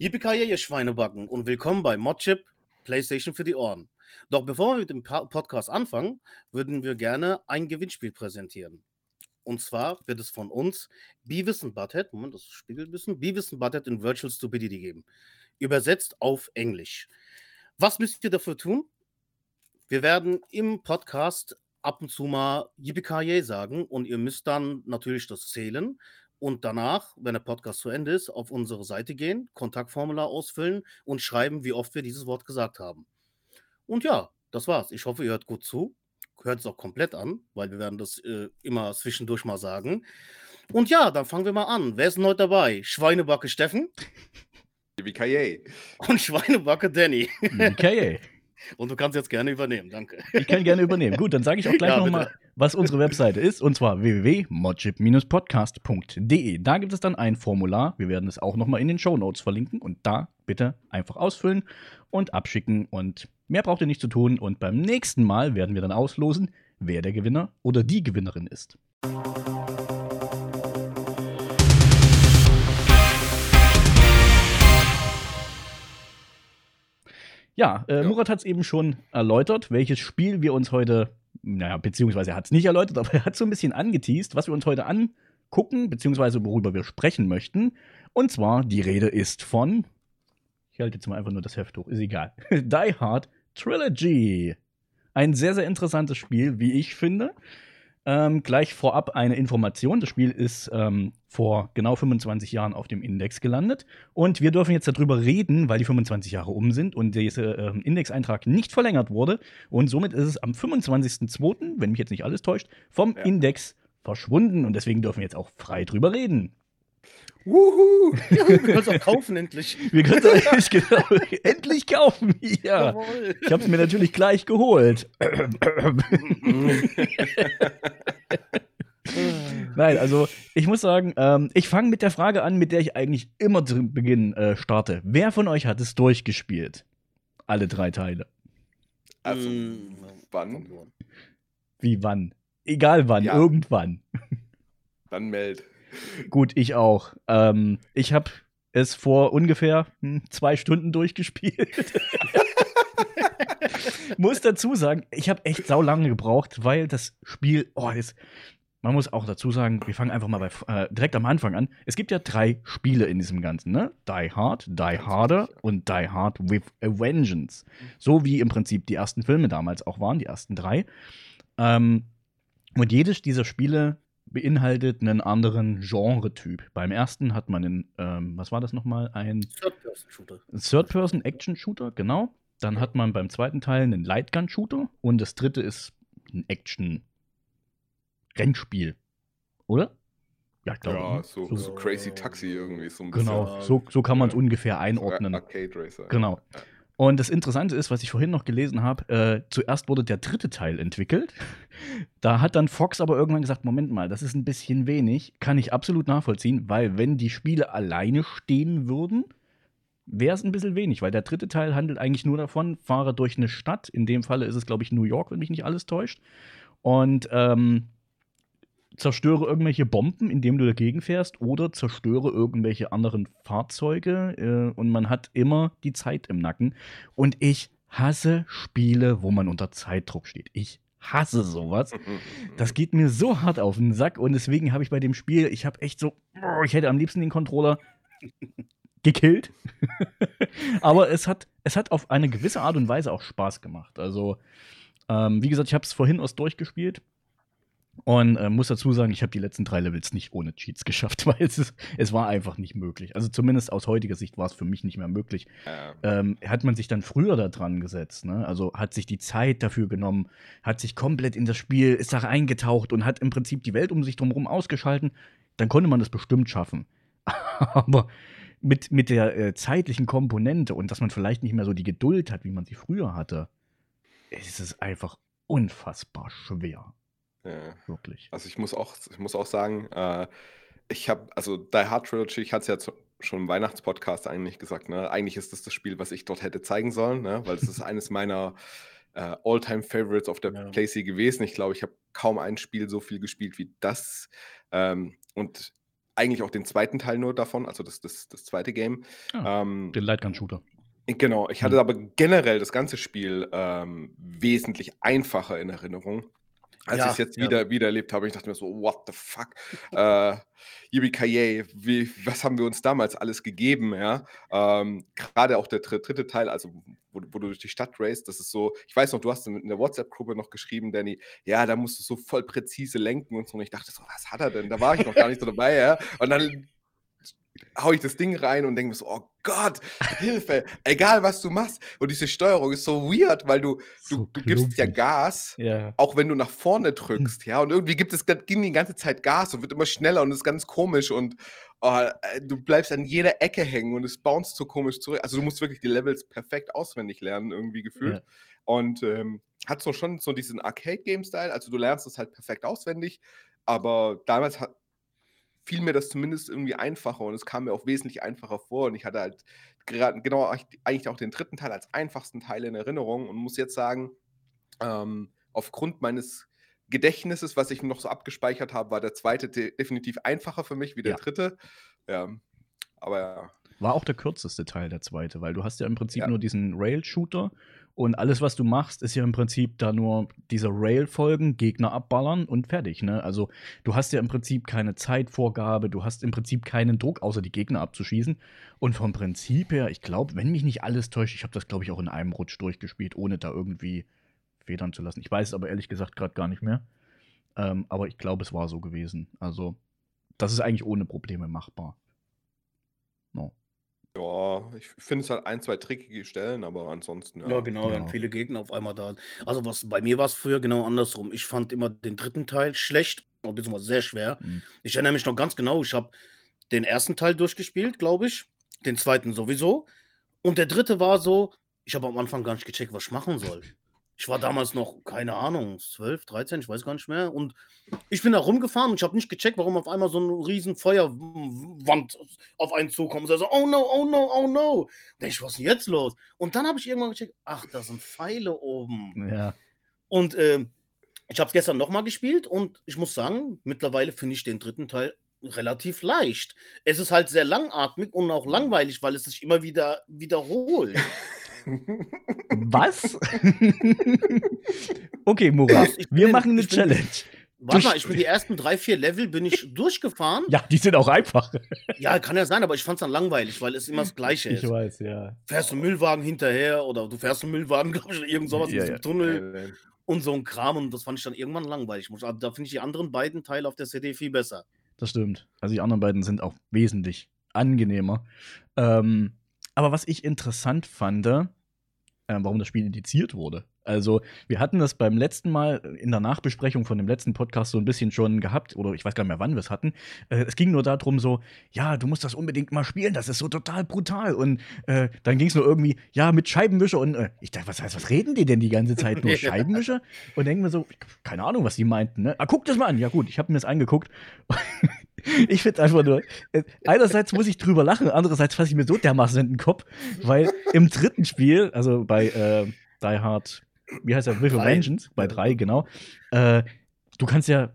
Yippie Schweinebacken und willkommen bei Modchip PlayStation für die Ohren. Doch bevor wir mit dem Podcast anfangen, würden wir gerne ein Gewinnspiel präsentieren. Und zwar wird es von uns Beavis und Butthead, Moment, das Spiegelwissen, Beavis und Butthead in Virtual Stupidity geben. Übersetzt auf Englisch. Was müsst ihr dafür tun? Wir werden im Podcast ab und zu mal Yippie sagen und ihr müsst dann natürlich das zählen und danach, wenn der Podcast zu Ende ist, auf unsere Seite gehen, Kontaktformular ausfüllen und schreiben, wie oft wir dieses Wort gesagt haben. Und ja, das war's. Ich hoffe, ihr hört gut zu. Hört es auch komplett an, weil wir werden das äh, immer zwischendurch mal sagen. Und ja, dann fangen wir mal an. Wer ist denn heute dabei? Schweinebacke Steffen. Wie Und Schweinebacke Danny. Und du kannst jetzt gerne übernehmen, danke. Ich kann gerne übernehmen. Gut, dann sage ich auch gleich ja, nochmal, was unsere Webseite ist, und zwar www.modchip-podcast.de. Da gibt es dann ein Formular. Wir werden es auch nochmal in den Show Notes verlinken und da bitte einfach ausfüllen und abschicken. Und mehr braucht ihr nicht zu tun. Und beim nächsten Mal werden wir dann auslosen, wer der Gewinner oder die Gewinnerin ist. Ja, äh, ja. Murat hat es eben schon erläutert, welches Spiel wir uns heute, naja, beziehungsweise er hat es nicht erläutert, aber er hat so ein bisschen angeteased, was wir uns heute angucken, beziehungsweise worüber wir sprechen möchten. Und zwar, die Rede ist von, ich halte jetzt mal einfach nur das Heft hoch, ist egal, Die Hard Trilogy. Ein sehr, sehr interessantes Spiel, wie ich finde. Ähm, gleich vorab eine Information. Das Spiel ist ähm, vor genau 25 Jahren auf dem Index gelandet. Und wir dürfen jetzt darüber reden, weil die 25 Jahre um sind und dieser äh, Indexeintrag nicht verlängert wurde. Und somit ist es am 25.02., wenn mich jetzt nicht alles täuscht, vom ja. Index verschwunden. Und deswegen dürfen wir jetzt auch frei drüber reden. Wuhu! Ja, wir können es auch kaufen, endlich. Wir können es endlich, genau, endlich kaufen. Ja. Jawohl. Ich habe es mir natürlich gleich geholt. Nein, also ich muss sagen, ähm, ich fange mit der Frage an, mit der ich eigentlich immer zu Beginn äh, starte. Wer von euch hat es durchgespielt? Alle drei Teile. Also, mm, wann? Wie wann? Egal wann, ja. irgendwann. Dann meld. Gut, ich auch. Ähm, ich habe es vor ungefähr hm, zwei Stunden durchgespielt. muss dazu sagen, ich habe echt sau lange gebraucht, weil das Spiel, oh, das, man muss auch dazu sagen, wir fangen einfach mal bei, äh, direkt am Anfang an. Es gibt ja drei Spiele in diesem Ganzen, ne? Die Hard, Die Harder und Die Hard with a Vengeance. So wie im Prinzip die ersten Filme damals auch waren, die ersten drei. Ähm, und jedes dieser Spiele beinhaltet einen anderen Genre-Typ. Beim ersten hat man einen, ähm, was war das nochmal? Ein Third-Person-Shooter. Third-Person-Action-Shooter, genau. Dann hat man beim zweiten Teil einen Lightgun-Shooter und das dritte ist ein Action-Rennspiel. Oder? Ja, ich glaube. Ja, so, so, so, Crazy Taxi irgendwie so ein Genau, bisschen. so, so kann man es ungefähr einordnen. Arcade Racer. Genau. Ja. Und das Interessante ist, was ich vorhin noch gelesen habe, äh, zuerst wurde der dritte Teil entwickelt. Da hat dann Fox aber irgendwann gesagt, Moment mal, das ist ein bisschen wenig. Kann ich absolut nachvollziehen, weil wenn die Spiele alleine stehen würden, wäre es ein bisschen wenig, weil der dritte Teil handelt eigentlich nur davon, fahre durch eine Stadt. In dem Falle ist es, glaube ich, New York, wenn mich nicht alles täuscht. Und ähm, zerstöre irgendwelche Bomben, indem du dagegen fährst, oder zerstöre irgendwelche anderen Fahrzeuge. Äh, und man hat immer die Zeit im Nacken. Und ich hasse Spiele, wo man unter Zeitdruck steht. Ich hasse sowas. Das geht mir so hart auf den Sack. Und deswegen habe ich bei dem Spiel, ich habe echt so, oh, ich hätte am liebsten den Controller gekillt. Aber es hat, es hat auf eine gewisse Art und Weise auch Spaß gemacht. Also, ähm, wie gesagt, ich habe es vorhin aus durchgespielt. Und äh, muss dazu sagen, ich habe die letzten drei Levels nicht ohne Cheats geschafft, weil es, ist, es war einfach nicht möglich. Also zumindest aus heutiger Sicht war es für mich nicht mehr möglich. Ja. Ähm, hat man sich dann früher da dran gesetzt, ne? also hat sich die Zeit dafür genommen, hat sich komplett in das Spiel, ist da eingetaucht und hat im Prinzip die Welt um sich drumherum ausgeschalten, dann konnte man das bestimmt schaffen. Aber mit, mit der äh, zeitlichen Komponente und dass man vielleicht nicht mehr so die Geduld hat, wie man sie früher hatte, ist es einfach unfassbar schwer. Ja. Wirklich. Also ich muss auch, ich muss auch sagen, äh, ich habe, also Die Hard Trilogy, ich hatte es ja zu, schon im Weihnachtspodcast eigentlich gesagt, ne? Eigentlich ist das das Spiel, was ich dort hätte zeigen sollen, ne? Weil es ist eines meiner äh, All-Time-Favorites auf der ja. PlayStation gewesen. Ich glaube, ich habe kaum ein Spiel so viel gespielt wie das. Ähm, und eigentlich auch den zweiten Teil nur davon, also das, das, das zweite Game. Ah, ähm, den Lightgun-Shooter. Genau, ich hatte mhm. aber generell das ganze Spiel ähm, wesentlich einfacher in Erinnerung. Als ja, ich es jetzt ja. wieder, wieder erlebt habe, ich dachte mir so, what the fuck? äh, Yippie wie, was haben wir uns damals alles gegeben, ja? Ähm, Gerade auch der dritte Teil, also wo, wo, du durch die Stadt racest, das ist so, ich weiß noch, du hast in der WhatsApp-Gruppe noch geschrieben, Danny, ja, da musst du so voll präzise lenken und so. Und ich dachte so, was hat er denn? Da war ich noch gar nicht so dabei, ja? Und dann hau ich das Ding rein und denke mir so, oh Gott, Hilfe, egal was du machst. Und diese Steuerung ist so weird, weil du, so du, gibst ja Gas, ja. auch wenn du nach vorne drückst, ja. Und irgendwie gibt es ging die ganze Zeit Gas und wird immer schneller und ist ganz komisch und oh, äh, du bleibst an jeder Ecke hängen und es bounced so komisch zurück. Also du musst wirklich die Levels perfekt auswendig lernen, irgendwie gefühlt. Ja. Und ähm, hat so schon so diesen Arcade-Game-Style, also du lernst es halt perfekt auswendig, aber damals hat, fiel mir das zumindest irgendwie einfacher und es kam mir auch wesentlich einfacher vor und ich hatte halt gerade genau eigentlich auch den dritten Teil als einfachsten Teil in Erinnerung und muss jetzt sagen, ähm, aufgrund meines Gedächtnisses, was ich noch so abgespeichert habe, war der zweite de definitiv einfacher für mich wie der ja. dritte. Ja, aber ja. War auch der kürzeste Teil, der zweite, weil du hast ja im Prinzip ja. nur diesen Rail-Shooter und alles, was du machst, ist ja im Prinzip da nur diese Rail-Folgen, Gegner abballern und fertig. Ne? Also du hast ja im Prinzip keine Zeitvorgabe, du hast im Prinzip keinen Druck, außer die Gegner abzuschießen. Und vom Prinzip her, ich glaube, wenn mich nicht alles täuscht, ich habe das, glaube ich, auch in einem Rutsch durchgespielt, ohne da irgendwie federn zu lassen. Ich weiß es aber ehrlich gesagt gerade gar nicht mehr. Ähm, aber ich glaube, es war so gewesen. Also, das ist eigentlich ohne Probleme machbar. No. Ja, ich finde es halt ein, zwei trickige Stellen, aber ansonsten, Ja, genau, dann viele Gegner auf einmal da. Also was bei mir war es früher genau andersrum. Ich fand immer den dritten Teil schlecht, beziehungsweise sehr schwer. Mhm. Ich erinnere mich noch ganz genau, ich habe den ersten Teil durchgespielt, glaube ich, den zweiten sowieso. Und der dritte war so, ich habe am Anfang gar nicht gecheckt, was ich machen soll. Ich war damals noch, keine Ahnung, 12, 13, ich weiß gar nicht mehr. Und ich bin da rumgefahren und ich habe nicht gecheckt, warum auf einmal so eine riesen Feuerwand auf einen zukommt. Also, oh no, oh no, oh no. Da ich, was ist denn jetzt los? Und dann habe ich irgendwann gecheckt, ach, da sind Pfeile oben. Ja. Und äh, ich habe es gestern nochmal gespielt und ich muss sagen, mittlerweile finde ich den dritten Teil relativ leicht. Es ist halt sehr langatmig und auch langweilig, weil es sich immer wieder wiederholt. Was? okay, Murat, wir bin, machen eine Challenge. Warte mal, ich bin die ersten drei, vier Level bin ich durchgefahren. Ja, die sind auch einfach. Ja, kann ja sein, aber ich fand es dann langweilig, weil es immer das Gleiche ist. Ich weiß, ja. Fährst du Müllwagen hinterher oder du fährst einen Müllwagen, glaube ich, irgend sowas ja, in ja. Tunnel und so ein Kram und das fand ich dann irgendwann langweilig. Da finde ich die anderen beiden Teile auf der CD viel besser. Das stimmt. Also die anderen beiden sind auch wesentlich angenehmer. Ähm, aber was ich interessant fand, äh, warum das Spiel indiziert wurde. Also, wir hatten das beim letzten Mal in der Nachbesprechung von dem letzten Podcast so ein bisschen schon gehabt, oder ich weiß gar nicht mehr, wann wir es hatten. Äh, es ging nur darum, so, ja, du musst das unbedingt mal spielen, das ist so total brutal. Und äh, dann ging es nur irgendwie, ja, mit Scheibenwischer. Und äh, ich dachte, was heißt, was reden die denn die ganze Zeit? Nur Scheibenwischer? Und denken wir so, keine Ahnung, was die meinten. Ne? Ah, guck das mal an. Ja, gut, ich habe mir das angeguckt. Ich finde einfach nur, äh, einerseits muss ich drüber lachen, andererseits fasse ich mir so dermaßen in den Kopf, weil im dritten Spiel, also bei äh, Die Hard, wie heißt er, With Vengeance, bei drei, genau, äh, du kannst ja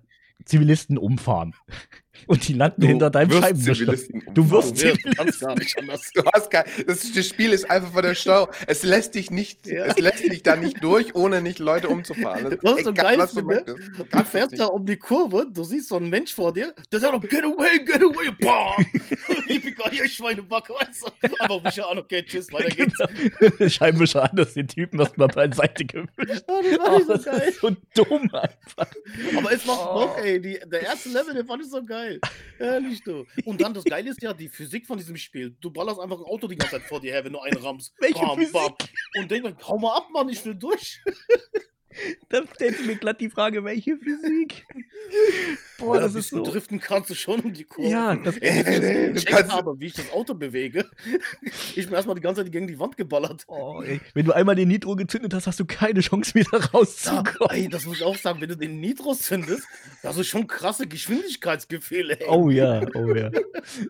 Zivilisten umfahren. Und die landen du hinter deinem Scheibenwischer. Du wirst Zivilisten. gar nicht anders. Du hast gar, das, das, Spiel ist einfach von der Steuerung. Es lässt dich nicht, ja. es lässt dich da nicht durch, ohne nicht Leute umzufahren. Das ist geil, was du, ne? du fährst da um die Kurve, du siehst so einen Mensch vor dir, der sagt, get away, get away, bam! ich bin gar nicht Schweinebacke, weißt du? Aber Wischer an, okay, tschüss, weiter geht's. Scheibenwischer an, dass die Typen erstmal beiseite gewischt. Oh, das war nicht so geil. Das ist so dumm einfach. Aber es macht Bock, ey. Die, der erste Level, den fand ich so geil. Ehrlich, du. Und dann das Geile ist ja die Physik von diesem Spiel. Du ballerst einfach ein Auto die ganze Zeit vor dir her, wenn du einen rammst. Welche bam, Physik? Bam. Und denk mal, hau mal ab, Mann, ich will durch. Da stellt mir glatt die Frage, welche Physik? Boah, das ist so. Driften kannst du schon um die Kurve. Ja, das äh, ich kannst aber, wie ich das Auto bewege. Ich bin erstmal die ganze Zeit gegen die Wand geballert. Oh. Wenn du einmal den Nitro gezündet hast, hast du keine Chance wieder rauszukommen. Ja, ey, das muss ich auch sagen, wenn du den Nitro zündest, das ist schon krasse Geschwindigkeitsgefühle. Ey. Oh ja, oh ja.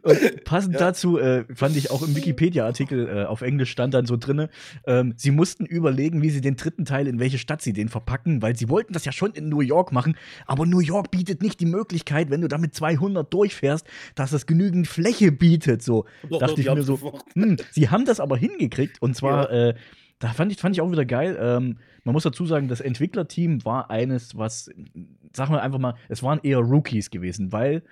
Und passend ja. dazu äh, fand ich auch im Wikipedia-Artikel äh, auf Englisch stand dann so drin, ähm, sie mussten überlegen, wie sie den dritten Teil in welche Stadt sie den verpacken, weil sie wollten das ja schon in New York machen, aber New York bietet nicht die Möglichkeit, wenn du damit 200 durchfährst, dass es genügend Fläche bietet. So doch, dachte doch, ich mir so, hm, sie haben das aber hingekriegt und zwar ja. äh, da fand ich, fand ich auch wieder geil. Ähm, man muss dazu sagen, das Entwicklerteam war eines, was, sagen wir einfach mal, es waren eher Rookies gewesen, weil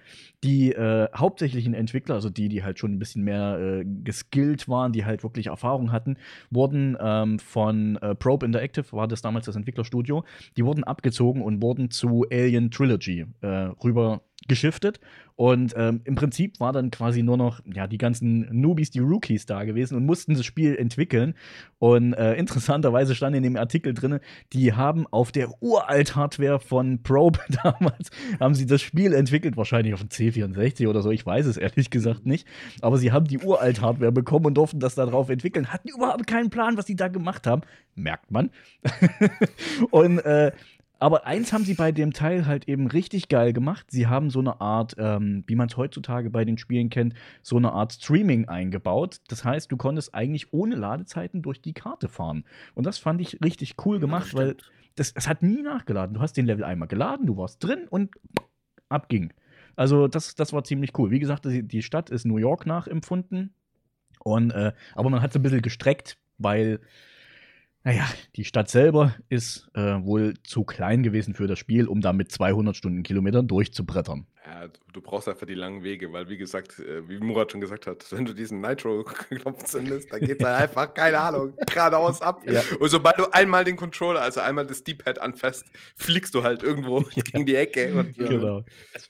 die äh, hauptsächlichen Entwickler, also die, die halt schon ein bisschen mehr äh, geskillt waren, die halt wirklich Erfahrung hatten, wurden ähm, von äh, Probe Interactive, war das damals das Entwicklerstudio, die wurden abgezogen und wurden zu Alien Trilogy äh, rüber geschiftet. Und ähm, im Prinzip war dann quasi nur noch ja, die ganzen Newbies, die Rookies da gewesen und mussten das Spiel entwickeln. Und äh, interessanterweise stand in dem Artikel drin, die haben auf der Uralt-Hardware von Probe damals, haben sie das Spiel entwickelt, wahrscheinlich auf dem C64 oder so, ich weiß es ehrlich gesagt nicht. Aber sie haben die Uralt-Hardware bekommen und durften das darauf entwickeln, hatten überhaupt keinen Plan, was sie da gemacht haben. Merkt man. und äh, aber eins haben sie bei dem Teil halt eben richtig geil gemacht. Sie haben so eine Art, ähm, wie man es heutzutage bei den Spielen kennt, so eine Art Streaming eingebaut. Das heißt, du konntest eigentlich ohne Ladezeiten durch die Karte fahren. Und das fand ich richtig cool gemacht, ja, weil das, es hat nie nachgeladen. Du hast den Level einmal geladen, du warst drin und abging. Also das, das war ziemlich cool. Wie gesagt, die Stadt ist New York nachempfunden. Und, äh, aber man hat es ein bisschen gestreckt, weil naja, die Stadt selber ist äh, wohl zu klein gewesen für das Spiel, um da mit 200 Stundenkilometern durchzubrettern. Ja, du brauchst einfach die langen Wege, weil wie gesagt, äh, wie Murat schon gesagt hat, wenn du diesen Nitro-Knopf zündest, dann geht da einfach, keine Ahnung, geradeaus ab. Ja. Und sobald du einmal den Controller, also einmal das D-Pad anfasst, fliegst du halt irgendwo ja. gegen die Ecke. Und, äh, genau.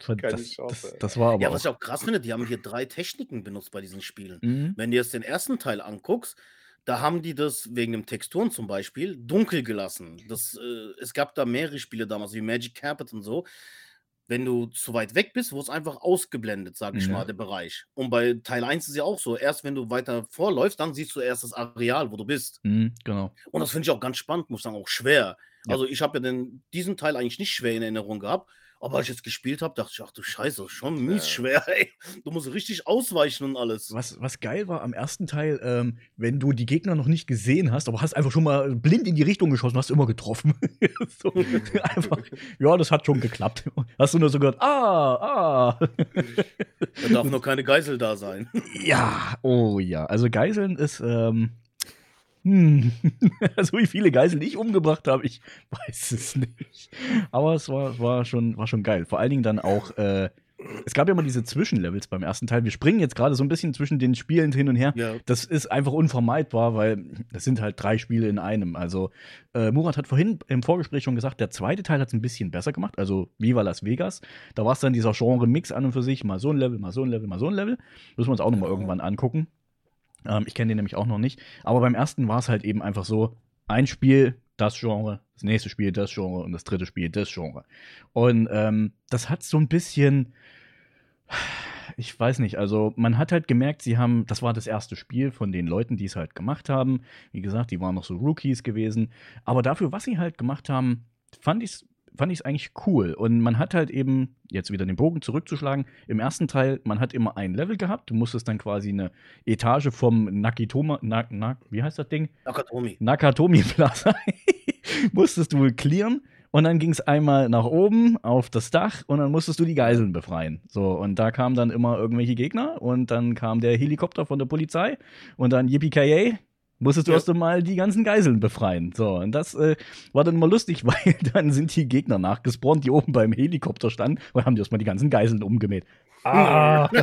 Keine das, Chance. Das, das, war aber ja, was ich auch krass finde, die haben hier drei Techniken benutzt bei diesen Spielen. Mhm. Wenn du jetzt den ersten Teil anguckst, da haben die das wegen dem Texturen zum Beispiel dunkel gelassen. Das, äh, es gab da mehrere Spiele damals, wie Magic Carpet und so. Wenn du zu weit weg bist, wurde es einfach ausgeblendet, sage ich ja. mal, der Bereich. Und bei Teil 1 ist ja auch so, erst wenn du weiter vorläufst, dann siehst du erst das Areal, wo du bist. Mhm, genau. Und das finde ich auch ganz spannend, muss ich sagen, auch schwer. Ja. Also ich habe ja den, diesen Teil eigentlich nicht schwer in Erinnerung gehabt. Aber als ich jetzt gespielt habe, dachte ich, ach du Scheiße, schon mies schwer, ey. Du musst richtig ausweichen und alles. Was, was geil war am ersten Teil, ähm, wenn du die Gegner noch nicht gesehen hast, aber hast einfach schon mal blind in die Richtung geschossen, hast immer getroffen. so, einfach, ja, das hat schon geklappt. Hast du nur so gehört, ah, ah. da darf noch keine Geisel da sein. ja, oh ja. Also Geiseln ist, ähm, hm. Also wie viele Geiseln ich umgebracht habe, ich weiß es nicht. Aber es war, war, schon, war schon geil. Vor allen Dingen dann auch, äh, es gab ja immer diese Zwischenlevels beim ersten Teil. Wir springen jetzt gerade so ein bisschen zwischen den Spielen hin und her. Ja. Das ist einfach unvermeidbar, weil das sind halt drei Spiele in einem. Also äh, Murat hat vorhin im Vorgespräch schon gesagt, der zweite Teil hat es ein bisschen besser gemacht. Also Viva Las Vegas. Da war es dann dieser Genre-Mix an und für sich. Mal so ein Level, mal so ein Level, mal so ein Level. Müssen wir uns auch nochmal irgendwann angucken. Ähm, ich kenne den nämlich auch noch nicht. Aber beim ersten war es halt eben einfach so: ein Spiel, das Genre, das nächste Spiel, das Genre und das dritte Spiel, das Genre. Und ähm, das hat so ein bisschen. Ich weiß nicht, also man hat halt gemerkt, sie haben, das war das erste Spiel von den Leuten, die es halt gemacht haben. Wie gesagt, die waren noch so Rookies gewesen. Aber dafür, was sie halt gemacht haben, fand ich es fand ich es eigentlich cool. Und man hat halt eben, jetzt wieder den Bogen zurückzuschlagen, im ersten Teil, man hat immer ein Level gehabt. Du musstest dann quasi eine Etage vom Nakitoma, na, na, wie heißt das Ding? Nakatomi. Nakatomi Plaza. musstest du clearen. Und dann ging es einmal nach oben auf das Dach und dann musstest du die Geiseln befreien. So, und da kamen dann immer irgendwelche Gegner und dann kam der Helikopter von der Polizei und dann Yippie musstest du ja. erst einmal die ganzen Geiseln befreien. So, und das äh, war dann immer lustig, weil dann sind die Gegner nachgespawnt, die oben beim Helikopter standen und haben die erstmal die ganzen Geiseln umgemäht. Ah!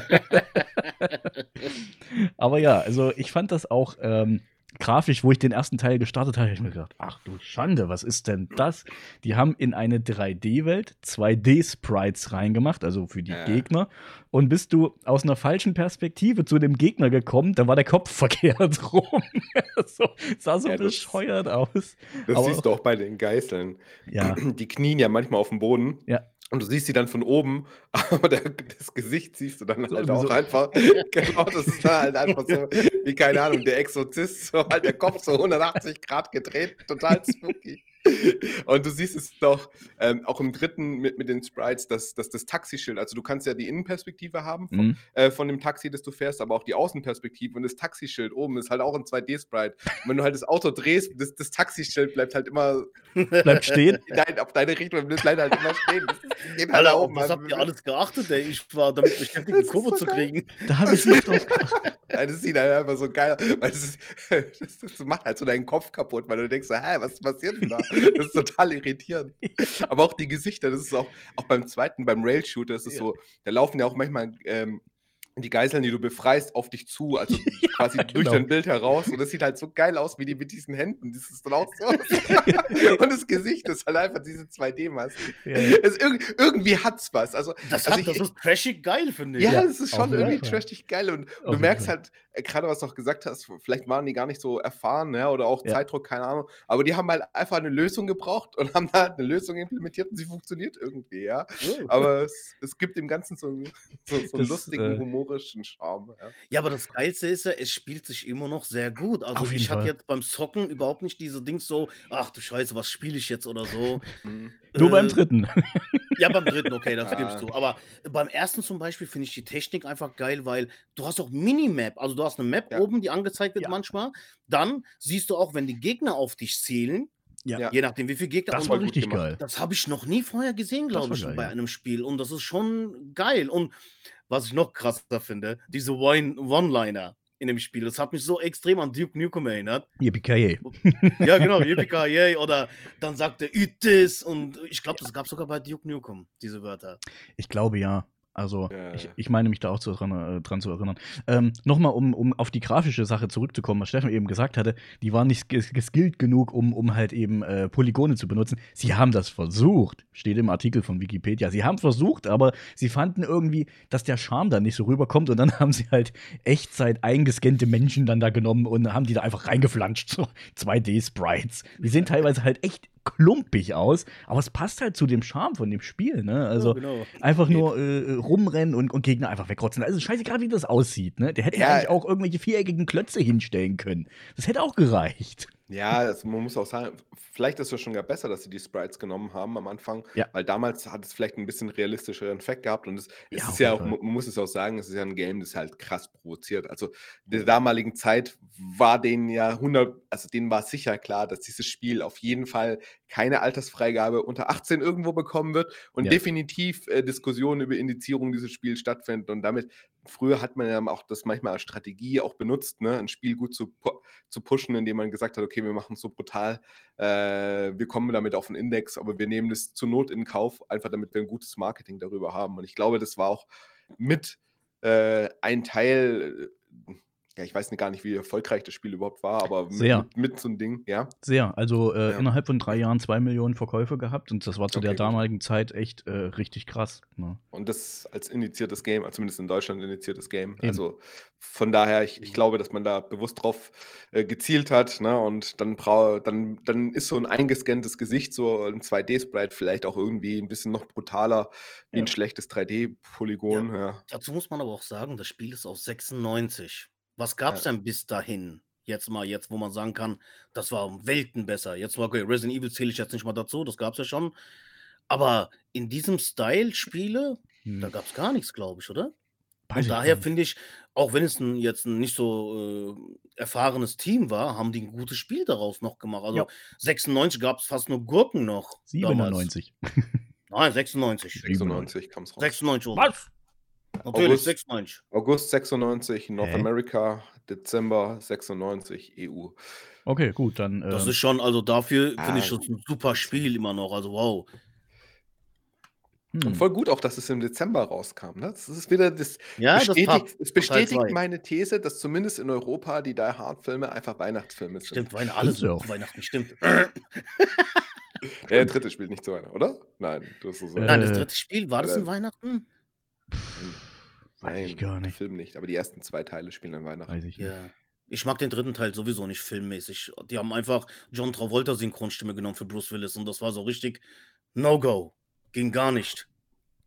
Aber ja, also ich fand das auch ähm, grafisch, wo ich den ersten Teil gestartet habe, habe ich mir gedacht, ach du Schande, was ist denn das? Die haben in eine 3D-Welt 2D-Sprites reingemacht, also für die ja. Gegner. Und bist du aus einer falschen Perspektive zu dem Gegner gekommen, dann war der Kopf verkehrt rum. so, sah so ja, bescheuert aus. Das Aber siehst du auch bei den Geißeln. Ja. Die knien ja manchmal auf dem Boden. Ja. Und du siehst sie dann von oben, aber das Gesicht siehst du dann so, halt auch so. einfach. genau, das ist dann halt einfach so, wie keine Ahnung, der Exorzist, so halt der Kopf so 180 Grad gedreht, total spooky. Und du siehst es doch ähm, auch im dritten mit, mit den Sprites, dass, dass das Taxischild, also du kannst ja die Innenperspektive haben von, mhm. äh, von dem Taxi, das du fährst, aber auch die Außenperspektive und das Taxischild oben ist halt auch ein 2D-Sprite. Und wenn du halt das Auto drehst, das, das Taxischild bleibt halt immer bleibt stehen. Nein, auf deine Richtung bleibt halt immer stehen. Das halt Alter, oben. Was habt ihr alles geachtet, ey? Ich war damit beschäftigt, eine Kurve so zu kriegen. Da habe ich nicht drauf Das sieht halt einfach so geil. Weil das, ist, das, das macht halt so deinen Kopf kaputt, weil du denkst, hä, was passiert denn da? Das ist total irritierend. Aber auch die Gesichter, das ist auch, auch beim zweiten, beim Rail-Shooter, das ist ja. so, da laufen ja auch manchmal ähm, die Geiseln, die du befreist, auf dich zu, also ja, quasi genau. durch dein Bild heraus. Und das sieht halt so geil aus, wie die mit diesen Händen. Das ist dann auch so. und das Gesicht ist halt einfach diese 2D-Maske. Ja. Irg irgendwie hat's was. Also, das, also hat, ich, das ist trashig geil, finde ich. Ja, das ist schon irgendwie trashig geil. Und auf du merkst halt, äh, gerade was du auch gesagt hast, vielleicht waren die gar nicht so erfahren, ja, oder auch Zeitdruck, keine Ahnung. Aber die haben halt einfach eine Lösung gebraucht und haben da halt eine Lösung implementiert und sie funktioniert irgendwie, ja. Oh. Aber es, es gibt dem Ganzen so, so, so einen lustigen äh, Humor humorischen Charme. Ja. ja. aber das Geilste ist ja, es spielt sich immer noch sehr gut. Also ich hatte jetzt beim Zocken überhaupt nicht diese Dings so, ach du Scheiße, was spiele ich jetzt oder so. Mhm. Nur äh, beim dritten. Ja, beim dritten, okay, das gibst du. Aber beim ersten zum Beispiel finde ich die Technik einfach geil, weil du hast auch Minimap. Also du hast eine Map ja. oben, die angezeigt wird ja. manchmal. Dann siehst du auch, wenn die Gegner auf dich zählen, ja. Je nachdem, wie viele Gegner. Das war richtig geil. Das habe ich noch nie vorher gesehen, glaube ich, geil, bei einem Spiel. Und das ist schon geil. Und was ich noch krasser finde, diese One-Liner in dem Spiel. Das hat mich so extrem an Duke Nukem erinnert. Yippie Ja, genau, Yippie Oder dann sagt er Itis und ich glaube, das gab es sogar bei Duke Nukem, diese Wörter. Ich glaube ja. Also ja, ich, ich, meine mich da auch zu, dran, äh, dran zu erinnern. Ähm, Nochmal, um, um auf die grafische Sache zurückzukommen, was Steffen eben gesagt hatte, die waren nicht geskillt genug, um, um halt eben äh, Polygone zu benutzen. Sie haben das versucht, steht im Artikel von Wikipedia. Sie haben versucht, aber sie fanden irgendwie, dass der Charme da nicht so rüberkommt und dann haben sie halt Echtzeit eingescannte Menschen dann da genommen und haben die da einfach reingeflanscht, so 2D-Sprites. Die sehen teilweise halt echt klumpig aus, aber es passt halt zu dem Charme von dem Spiel, ne? Also ja, genau. einfach nur äh, rumrennen und, und Gegner einfach wegrotzen. Also scheißegal, wie das aussieht, ne? Der hätte ja. eigentlich auch irgendwelche viereckigen Klötze hinstellen können. Das hätte auch gereicht. Ja, also man muss auch sagen, vielleicht ist es schon gar besser, dass sie die Sprites genommen haben am Anfang, ja. weil damals hat es vielleicht ein bisschen realistischeren Effekt gehabt und es, es ja, ist ja auch, man muss es auch sagen, es ist ja ein Game, das halt krass provoziert. Also der damaligen Zeit war denen ja 100, also denen war sicher klar, dass dieses Spiel auf jeden Fall keine Altersfreigabe unter 18 irgendwo bekommen wird und ja. definitiv äh, Diskussionen über Indizierung dieses Spiels stattfinden und damit früher hat man ja auch das manchmal als Strategie auch benutzt, ne, ein Spiel gut zu, zu pushen, indem man gesagt hat, okay, wir machen es so brutal, äh, wir kommen damit auf den Index, aber wir nehmen das zur Not in Kauf, einfach damit wir ein gutes Marketing darüber haben. Und ich glaube, das war auch mit äh, ein Teil ja, ich weiß gar nicht, wie erfolgreich das Spiel überhaupt war, aber Sehr. Mit, mit, so einem Ding, ja. Sehr. Also äh, ja. innerhalb von drei Jahren zwei Millionen Verkäufe gehabt und das war zu okay, der damaligen gut. Zeit echt äh, richtig krass. Ne? Und das als initiiertes Game, zumindest in Deutschland initiiertes Game. Eben. Also von daher, ich, ich glaube, dass man da bewusst drauf äh, gezielt hat, ne? Und dann, dann, dann ist so ein eingescanntes Gesicht, so ein 2D-Sprite vielleicht auch irgendwie ein bisschen noch brutaler wie ja. ein schlechtes 3D-Polygon. Ja. Dazu muss man aber auch sagen, das Spiel ist aus 96. Was gab es denn bis dahin? Jetzt mal, jetzt, wo man sagen kann, das war um Welten besser. Jetzt mal, okay, Resident Evil zähle ich jetzt nicht mal dazu, das gab es ja schon. Aber in diesem Style Spiele, hm. da gab es gar nichts, glaube ich, oder? Weiß Und daher finde ich, auch wenn es ein, jetzt ein nicht so äh, erfahrenes Team war, haben die ein gutes Spiel daraus noch gemacht. Also ja. 96 gab es fast nur Gurken noch. 97. Nein, 96. 96 kam es raus. 96. Was? Natürlich, August, 96. August 96 North Hä? America, Dezember 96 EU. Okay, gut, dann. Das ähm, ist schon, also dafür ah, finde ich schon ein super Spiel immer noch. Also wow. Und hm. voll gut auch, dass es im Dezember rauskam. Ne? Das ist wieder das ja, bestätigt, das es bestätigt meine These, dass zumindest in Europa die Die Hard Filme einfach Weihnachtsfilme sind. Stimmt, Weihnachten, alles so Weihnachten, stimmt. ja, der dritte spielt nicht zu Weihnachten, oder? Nein, du hast so Nein, das dritte Spiel, war das in Weihnachten? Weiß ich gar nicht. Film nicht, aber die ersten zwei Teile spielen an Weihnachten. Weiß ich ja. Ich mag den dritten Teil sowieso nicht filmmäßig. Die haben einfach John Travolta Synchronstimme genommen für Bruce Willis und das war so richtig No-Go. Ging gar nicht.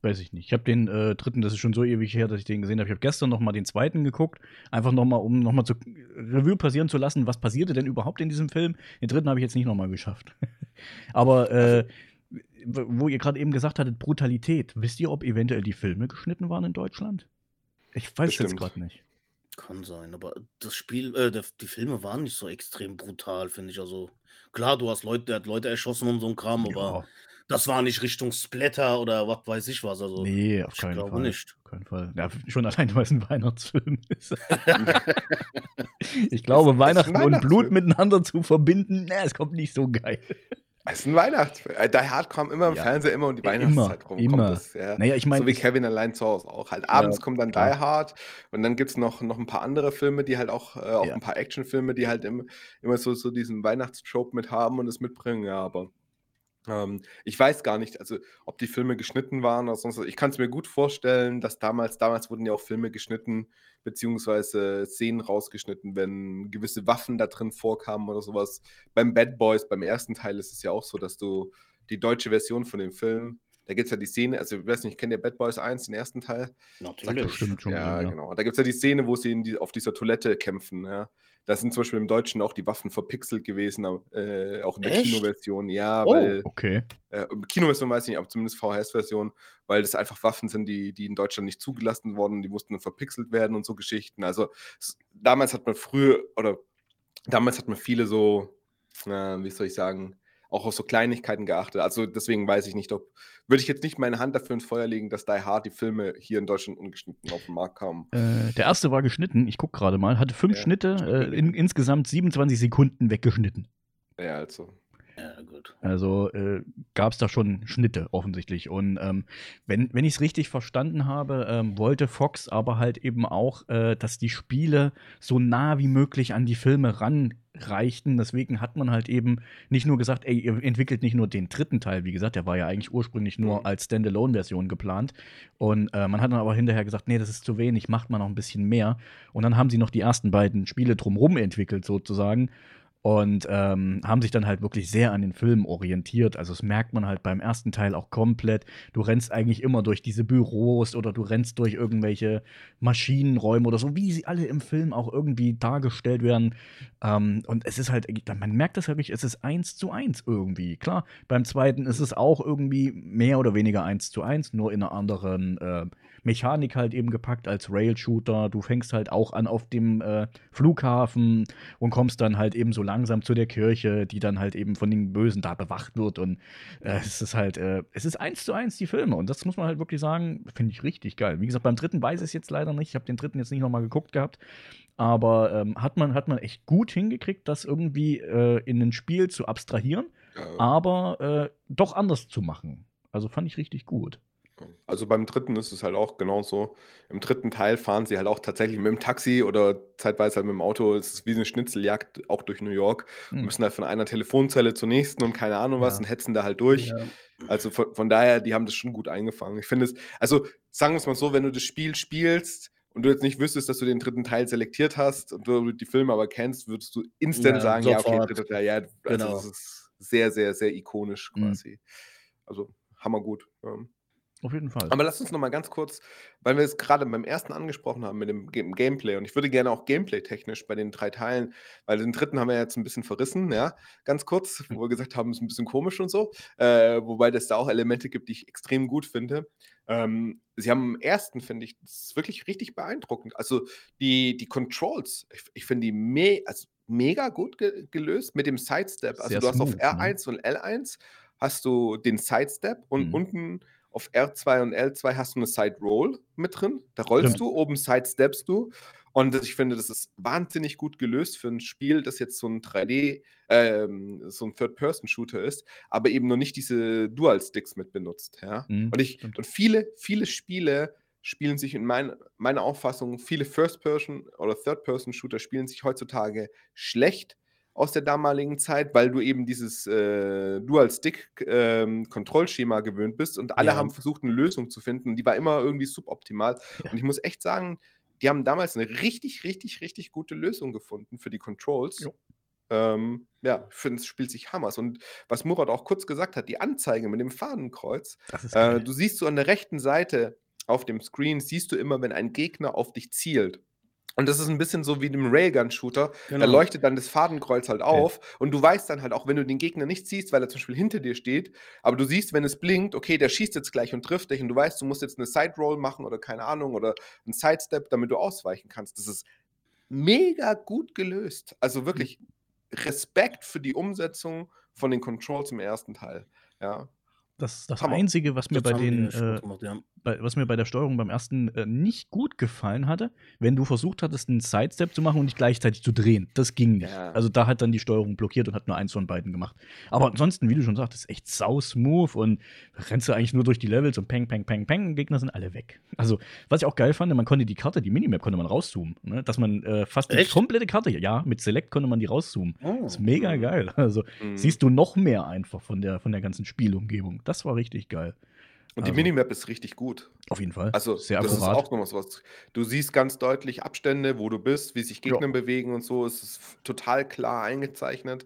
Weiß ich nicht. Ich habe den äh, dritten, das ist schon so ewig her, dass ich den gesehen habe. Ich habe gestern noch mal den zweiten geguckt, einfach noch mal, um noch mal zu Revue passieren zu lassen, was passierte denn überhaupt in diesem Film. Den dritten habe ich jetzt nicht noch mal geschafft. Aber äh, wo ihr gerade eben gesagt hattet, Brutalität, wisst ihr, ob eventuell die Filme geschnitten waren in Deutschland? Ich weiß Bestimmt. jetzt gerade nicht. Kann sein, aber das Spiel, äh, der, die Filme waren nicht so extrem brutal, finde ich. Also klar, du hast Leute, der hat Leute erschossen und so ein Kram, ja. aber das war nicht Richtung Splatter oder was weiß ich was. Also nee, auf keinen Fall. nicht. Auf keinen Fall. Ja, schon allein, weil es ein Weihnachtsfilm ist. ich glaube, Weihnachten und Blut miteinander zu verbinden, na, es kommt nicht so geil. Es ist ein Weihnachtsfilm. Die Hard kommen immer im ja. Fernsehen, immer um die Weihnachtszeit rum. Immer. Das, ja. Naja, ich meine. So wie Kevin allein zu Hause auch. Halt abends ja, kommt dann klar. Die Hard und dann gibt es noch, noch ein paar andere Filme, die halt auch, äh, auch ein paar Actionfilme, die halt im, immer so, so diesen Weihnachtstrope mit haben und es mitbringen, ja, aber. Ähm, ich weiß gar nicht, also ob die Filme geschnitten waren oder sonst was. Ich kann es mir gut vorstellen, dass damals, damals wurden ja auch Filme geschnitten, beziehungsweise Szenen rausgeschnitten, wenn gewisse Waffen da drin vorkamen oder sowas. Beim Bad Boys, beim ersten Teil ist es ja auch so, dass du die deutsche Version von dem Film, da gibt es ja die Szene, also ich weiß nicht, kennt ihr Bad Boys 1, den ersten Teil? Natürlich. Stimmt schon. Ja, ja, genau. Da gibt es ja die Szene, wo sie die, auf dieser Toilette kämpfen, ja. Da sind zum Beispiel im Deutschen auch die Waffen verpixelt gewesen, äh, auch in der Echt? Kinoversion, ja, oh, weil. Okay. Äh, Kinoversion weiß ich nicht, aber zumindest VHS-Version, weil das einfach Waffen sind, die, die in Deutschland nicht zugelassen wurden, die mussten dann verpixelt werden und so Geschichten. Also es, damals hat man früher, oder damals hat man viele so, äh, wie soll ich sagen, auch auf so Kleinigkeiten geachtet. Also deswegen weiß ich nicht, ob, würde ich jetzt nicht meine Hand dafür ins Feuer legen, dass Die Hard die Filme hier in Deutschland ungeschnitten auf den Markt kamen. Äh, der erste war geschnitten, ich gucke gerade mal, hatte fünf ja. Schnitte, äh, in, insgesamt 27 Sekunden weggeschnitten. Ja, also. Ja, gut. Also äh, gab es da schon Schnitte offensichtlich. Und ähm, wenn, wenn ich es richtig verstanden habe, ähm, wollte Fox aber halt eben auch, äh, dass die Spiele so nah wie möglich an die Filme ranreichten. Deswegen hat man halt eben nicht nur gesagt, ey, ihr entwickelt nicht nur den dritten Teil, wie gesagt, der war ja eigentlich ursprünglich nur mhm. als Standalone-Version geplant. Und äh, man hat dann aber hinterher gesagt, nee, das ist zu wenig, macht man noch ein bisschen mehr. Und dann haben sie noch die ersten beiden Spiele drumherum entwickelt, sozusagen und ähm, haben sich dann halt wirklich sehr an den Film orientiert. Also das merkt man halt beim ersten Teil auch komplett. Du rennst eigentlich immer durch diese Büros oder du rennst durch irgendwelche Maschinenräume oder so, wie sie alle im Film auch irgendwie dargestellt werden. Ähm, und es ist halt, man merkt das wirklich, es ist eins zu eins irgendwie. Klar, beim zweiten ist es auch irgendwie mehr oder weniger eins zu eins, nur in einer anderen äh, Mechanik halt eben gepackt als Rail-Shooter. Du fängst halt auch an auf dem äh, Flughafen und kommst dann halt eben so langsam zu der Kirche, die dann halt eben von den Bösen da bewacht wird. Und äh, es ist halt, äh, es ist eins zu eins die Filme. Und das muss man halt wirklich sagen, finde ich richtig geil. Wie gesagt, beim dritten weiß ich es jetzt leider nicht. Ich habe den dritten jetzt nicht nochmal geguckt gehabt. Aber ähm, hat, man, hat man echt gut hingekriegt, das irgendwie äh, in ein Spiel zu abstrahieren, ja. aber äh, doch anders zu machen. Also fand ich richtig gut. Also beim dritten ist es halt auch genauso. Im dritten Teil fahren sie halt auch tatsächlich mit dem Taxi oder zeitweise halt mit dem Auto. Es ist wie eine Schnitzeljagd auch durch New York. Mhm. Müssen halt von einer Telefonzelle zur nächsten und keine Ahnung was ja. und hetzen da halt durch. Ja. Also von, von, daher, die haben das schon gut eingefangen. Ich finde es, also sagen wir es mal so, wenn du das Spiel spielst und du jetzt nicht wüsstest, dass du den dritten Teil selektiert hast und du die Filme aber kennst, würdest du instant ja, sagen, sofort. ja, okay, dritter Teil, ja, also genau. das ist sehr, sehr, sehr ikonisch mhm. quasi. Mhm. Also hammergut. Ja. Auf jeden Fall. Aber lass uns noch mal ganz kurz, weil wir es gerade beim ersten angesprochen haben mit dem Gameplay und ich würde gerne auch gameplay-technisch bei den drei Teilen, weil den dritten haben wir jetzt ein bisschen verrissen, ja, ganz kurz, wo wir gesagt haben, es ist ein bisschen komisch und so, äh, wobei es da auch Elemente gibt, die ich extrem gut finde. Ähm, sie haben im ersten, finde ich, das ist wirklich richtig beeindruckend. Also die, die Controls, ich, ich finde die me also mega gut ge gelöst mit dem Sidestep. Also Sehr du hast auf R1 ne? und L1 hast du den Sidestep und mhm. unten auf R2 und L2 hast du eine Side Roll mit drin. Da rollst ja. du, oben Side Steps du. Und ich finde, das ist wahnsinnig gut gelöst für ein Spiel, das jetzt so ein 3D, ähm, so ein Third-Person-Shooter ist, aber eben noch nicht diese Dual-Sticks mit benutzt. Ja? Mhm, und, ich, und viele, viele Spiele spielen sich in mein, meiner Auffassung, viele First-Person- oder Third-Person-Shooter spielen sich heutzutage schlecht aus der damaligen Zeit, weil du eben dieses äh, Dual-Stick-Kontrollschema ähm, gewöhnt bist und alle ja. haben versucht, eine Lösung zu finden. Die war immer irgendwie suboptimal. Ja. Und ich muss echt sagen, die haben damals eine richtig, richtig, richtig gute Lösung gefunden für die Controls. Ähm, ja, ich finde, es spielt sich Hammers. Und was Murat auch kurz gesagt hat, die Anzeige mit dem Fahnenkreuz, äh, du siehst so an der rechten Seite auf dem Screen, siehst du immer, wenn ein Gegner auf dich zielt. Und das ist ein bisschen so wie dem Railgun-Shooter. Genau. Da leuchtet dann das Fadenkreuz halt auf okay. und du weißt dann halt auch, wenn du den Gegner nicht siehst, weil er zum Beispiel hinter dir steht, aber du siehst, wenn es blinkt, okay, der schießt jetzt gleich und trifft dich und du weißt, du musst jetzt eine Side-Roll machen oder keine Ahnung oder einen Sidestep, damit du ausweichen kannst. Das ist mega gut gelöst. Also wirklich Respekt für die Umsetzung von den Controls im ersten Teil. Ja. Das, das Einzige, was mir bei den, äh, gemacht, ja. Bei, was mir bei der Steuerung beim ersten äh, nicht gut gefallen hatte, wenn du versucht hattest, einen Sidestep zu machen und dich gleichzeitig zu drehen. Das ging nicht. Ja. Also da hat dann die Steuerung blockiert und hat nur eins von beiden gemacht. Aber ansonsten, wie du schon sagtest, echt sau smooth und rennst du eigentlich nur durch die Levels und peng, peng, peng, peng, Gegner sind alle weg. Also, was ich auch geil fand, man konnte die Karte, die Minimap konnte man rauszoomen. Ne? Dass man äh, fast echt? die komplette Karte, ja, mit Select konnte man die rauszoomen. Oh. Das ist mega geil. Also mhm. siehst du noch mehr einfach von der, von der ganzen Spielumgebung. Das war richtig geil. Und die also, Minimap ist richtig gut. Auf jeden Fall. Also, Sehr das akkurat. ist auch nochmal was. Du siehst ganz deutlich Abstände, wo du bist, wie sich Gegner ja. bewegen und so. Es ist total klar eingezeichnet.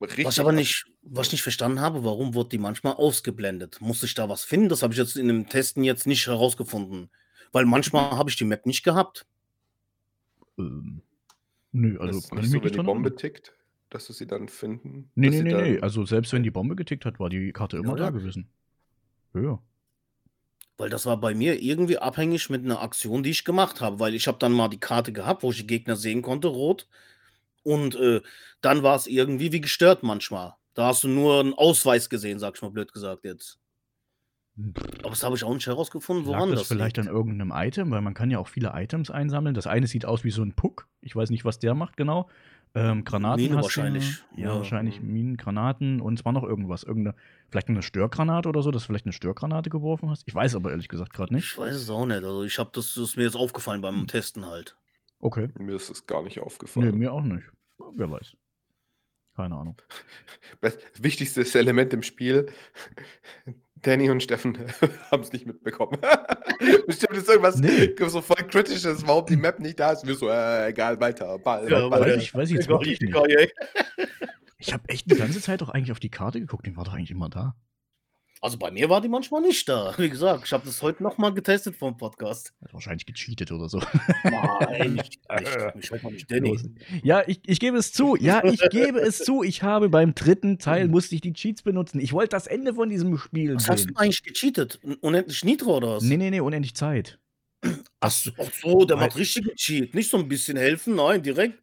Richtig was ich aber nicht, was ich nicht verstanden habe, warum wird die manchmal ausgeblendet? Muss ich da was finden? Das habe ich jetzt in dem Testen jetzt nicht herausgefunden. Weil manchmal habe ich die Map nicht gehabt. Ähm, nö, also das kann ich so, wenn die Bombe tickt dass du sie dann finden? Nee, nee, nee, nee. Also selbst wenn die Bombe getickt hat, war die Karte immer ja, da ja. gewesen. Ja. Weil das war bei mir irgendwie abhängig mit einer Aktion, die ich gemacht habe. Weil ich habe dann mal die Karte gehabt, wo ich die Gegner sehen konnte, rot. Und äh, dann war es irgendwie wie gestört manchmal. Da hast du nur einen Ausweis gesehen, sag ich mal blöd gesagt jetzt. Aber das habe ich auch nicht herausgefunden, woran Lag das, das vielleicht liegt. an irgendeinem Item, weil man kann ja auch viele Items einsammeln. Das eine sieht aus wie so ein Puck. Ich weiß nicht, was der macht genau. Ähm, Granaten Mine wahrscheinlich. Du, ja, ja, wahrscheinlich Minen, Granaten und zwar noch irgendwas. Irgendeine, vielleicht eine Störgranate oder so, dass du vielleicht eine Störgranate geworfen hast. Ich weiß aber ehrlich gesagt gerade nicht. Ich weiß es auch nicht. Also ich habe das, das ist mir jetzt aufgefallen beim hm. Testen halt. Okay. Mir ist es gar nicht aufgefallen. Nee, mir auch nicht. Wer weiß. Keine Ahnung. Das wichtigste Element im Spiel, Danny und Steffen haben es nicht mitbekommen. Bestimmt ist irgendwas nee. so voll kritisches, warum die Map nicht da ist. Wir so, äh, egal, weiter. Ball, ja, Ball. Weiß ich, weiß ich jetzt wirklich nicht. Ich habe echt die ganze Zeit doch eigentlich auf die Karte geguckt, die war doch eigentlich immer da. Also bei mir war die manchmal nicht da. Wie gesagt, ich habe das heute nochmal getestet vom Podcast. Wahrscheinlich gecheatet oder so. Nein, ich, ich, ich mal nicht Danny. Ja, ich, ich gebe es zu. Ja, ich gebe es zu. Ich habe beim dritten Teil musste ich die Cheats benutzen. Ich wollte das Ende von diesem Spiel Was sehen. hast du eigentlich gecheatet? Unendlich Nitro oder was? Nee, nee, nee, unendlich Zeit. Ach so, ach so der macht richtig Cheat. Nicht so ein bisschen helfen, nein, direkt.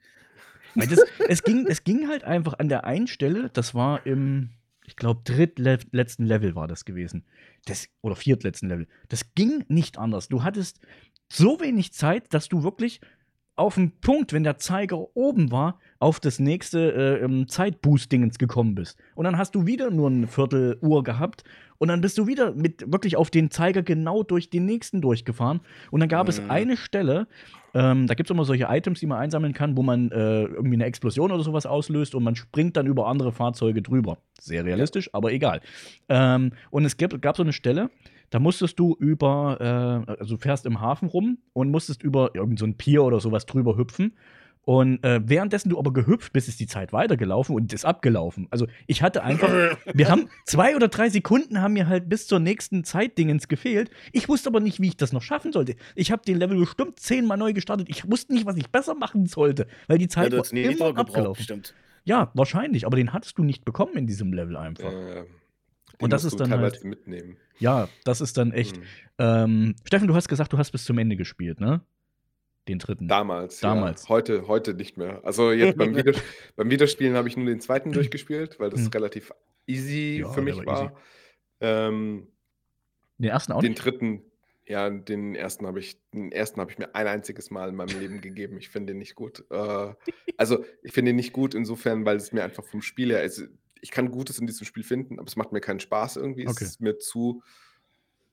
Das, es, ging, es ging halt einfach an der einen Stelle, das war im ich glaube, drittletzten Level war das gewesen. Das, oder viertletzten Level. Das ging nicht anders. Du hattest so wenig Zeit, dass du wirklich auf den Punkt, wenn der Zeiger oben war, auf das nächste äh, ähm, Zeitboost-Dingens gekommen bist. Und dann hast du wieder nur eine Vierteluhr gehabt und dann bist du wieder mit wirklich auf den Zeiger genau durch den nächsten durchgefahren. Und dann gab mhm. es eine Stelle, ähm, da gibt es immer solche Items, die man einsammeln kann, wo man äh, irgendwie eine Explosion oder sowas auslöst und man springt dann über andere Fahrzeuge drüber. Sehr realistisch, aber egal. Ähm, und es gab, gab so eine Stelle, da musstest du über, äh, also fährst im Hafen rum und musstest über irgendein so Pier oder sowas drüber hüpfen. Und äh, währenddessen du aber gehüpft bist, ist die Zeit weitergelaufen und ist abgelaufen. Also ich hatte einfach, wir haben zwei oder drei Sekunden haben mir halt bis zur nächsten Zeitdingens gefehlt. Ich wusste aber nicht, wie ich das noch schaffen sollte. Ich habe den Level bestimmt zehnmal neu gestartet. Ich wusste nicht, was ich besser machen sollte, weil die Zeit ja, war immer abgelaufen. Stimmt. Ja, wahrscheinlich, aber den hattest du nicht bekommen in diesem Level einfach. Und das ist dann halt mitnehmen. Ja, das ist dann echt. Mhm. Ähm, Steffen, du hast gesagt, du hast bis zum Ende gespielt, ne? Den dritten. Damals. Damals. Ja. Heute, heute nicht mehr. Also jetzt beim, Videos beim Videospielen habe ich nur den zweiten durchgespielt, weil das mhm. relativ easy ja, für mich war. war. Ähm, den ersten auch Den nicht? dritten, ja, den ersten habe ich, den ersten habe ich mir ein einziges Mal in meinem Leben gegeben. Ich finde den nicht gut. Äh, also ich finde den nicht gut insofern, weil es mir einfach vom Spiel her, also ich kann Gutes in diesem Spiel finden, aber es macht mir keinen Spaß irgendwie. Okay. Es ist mir zu,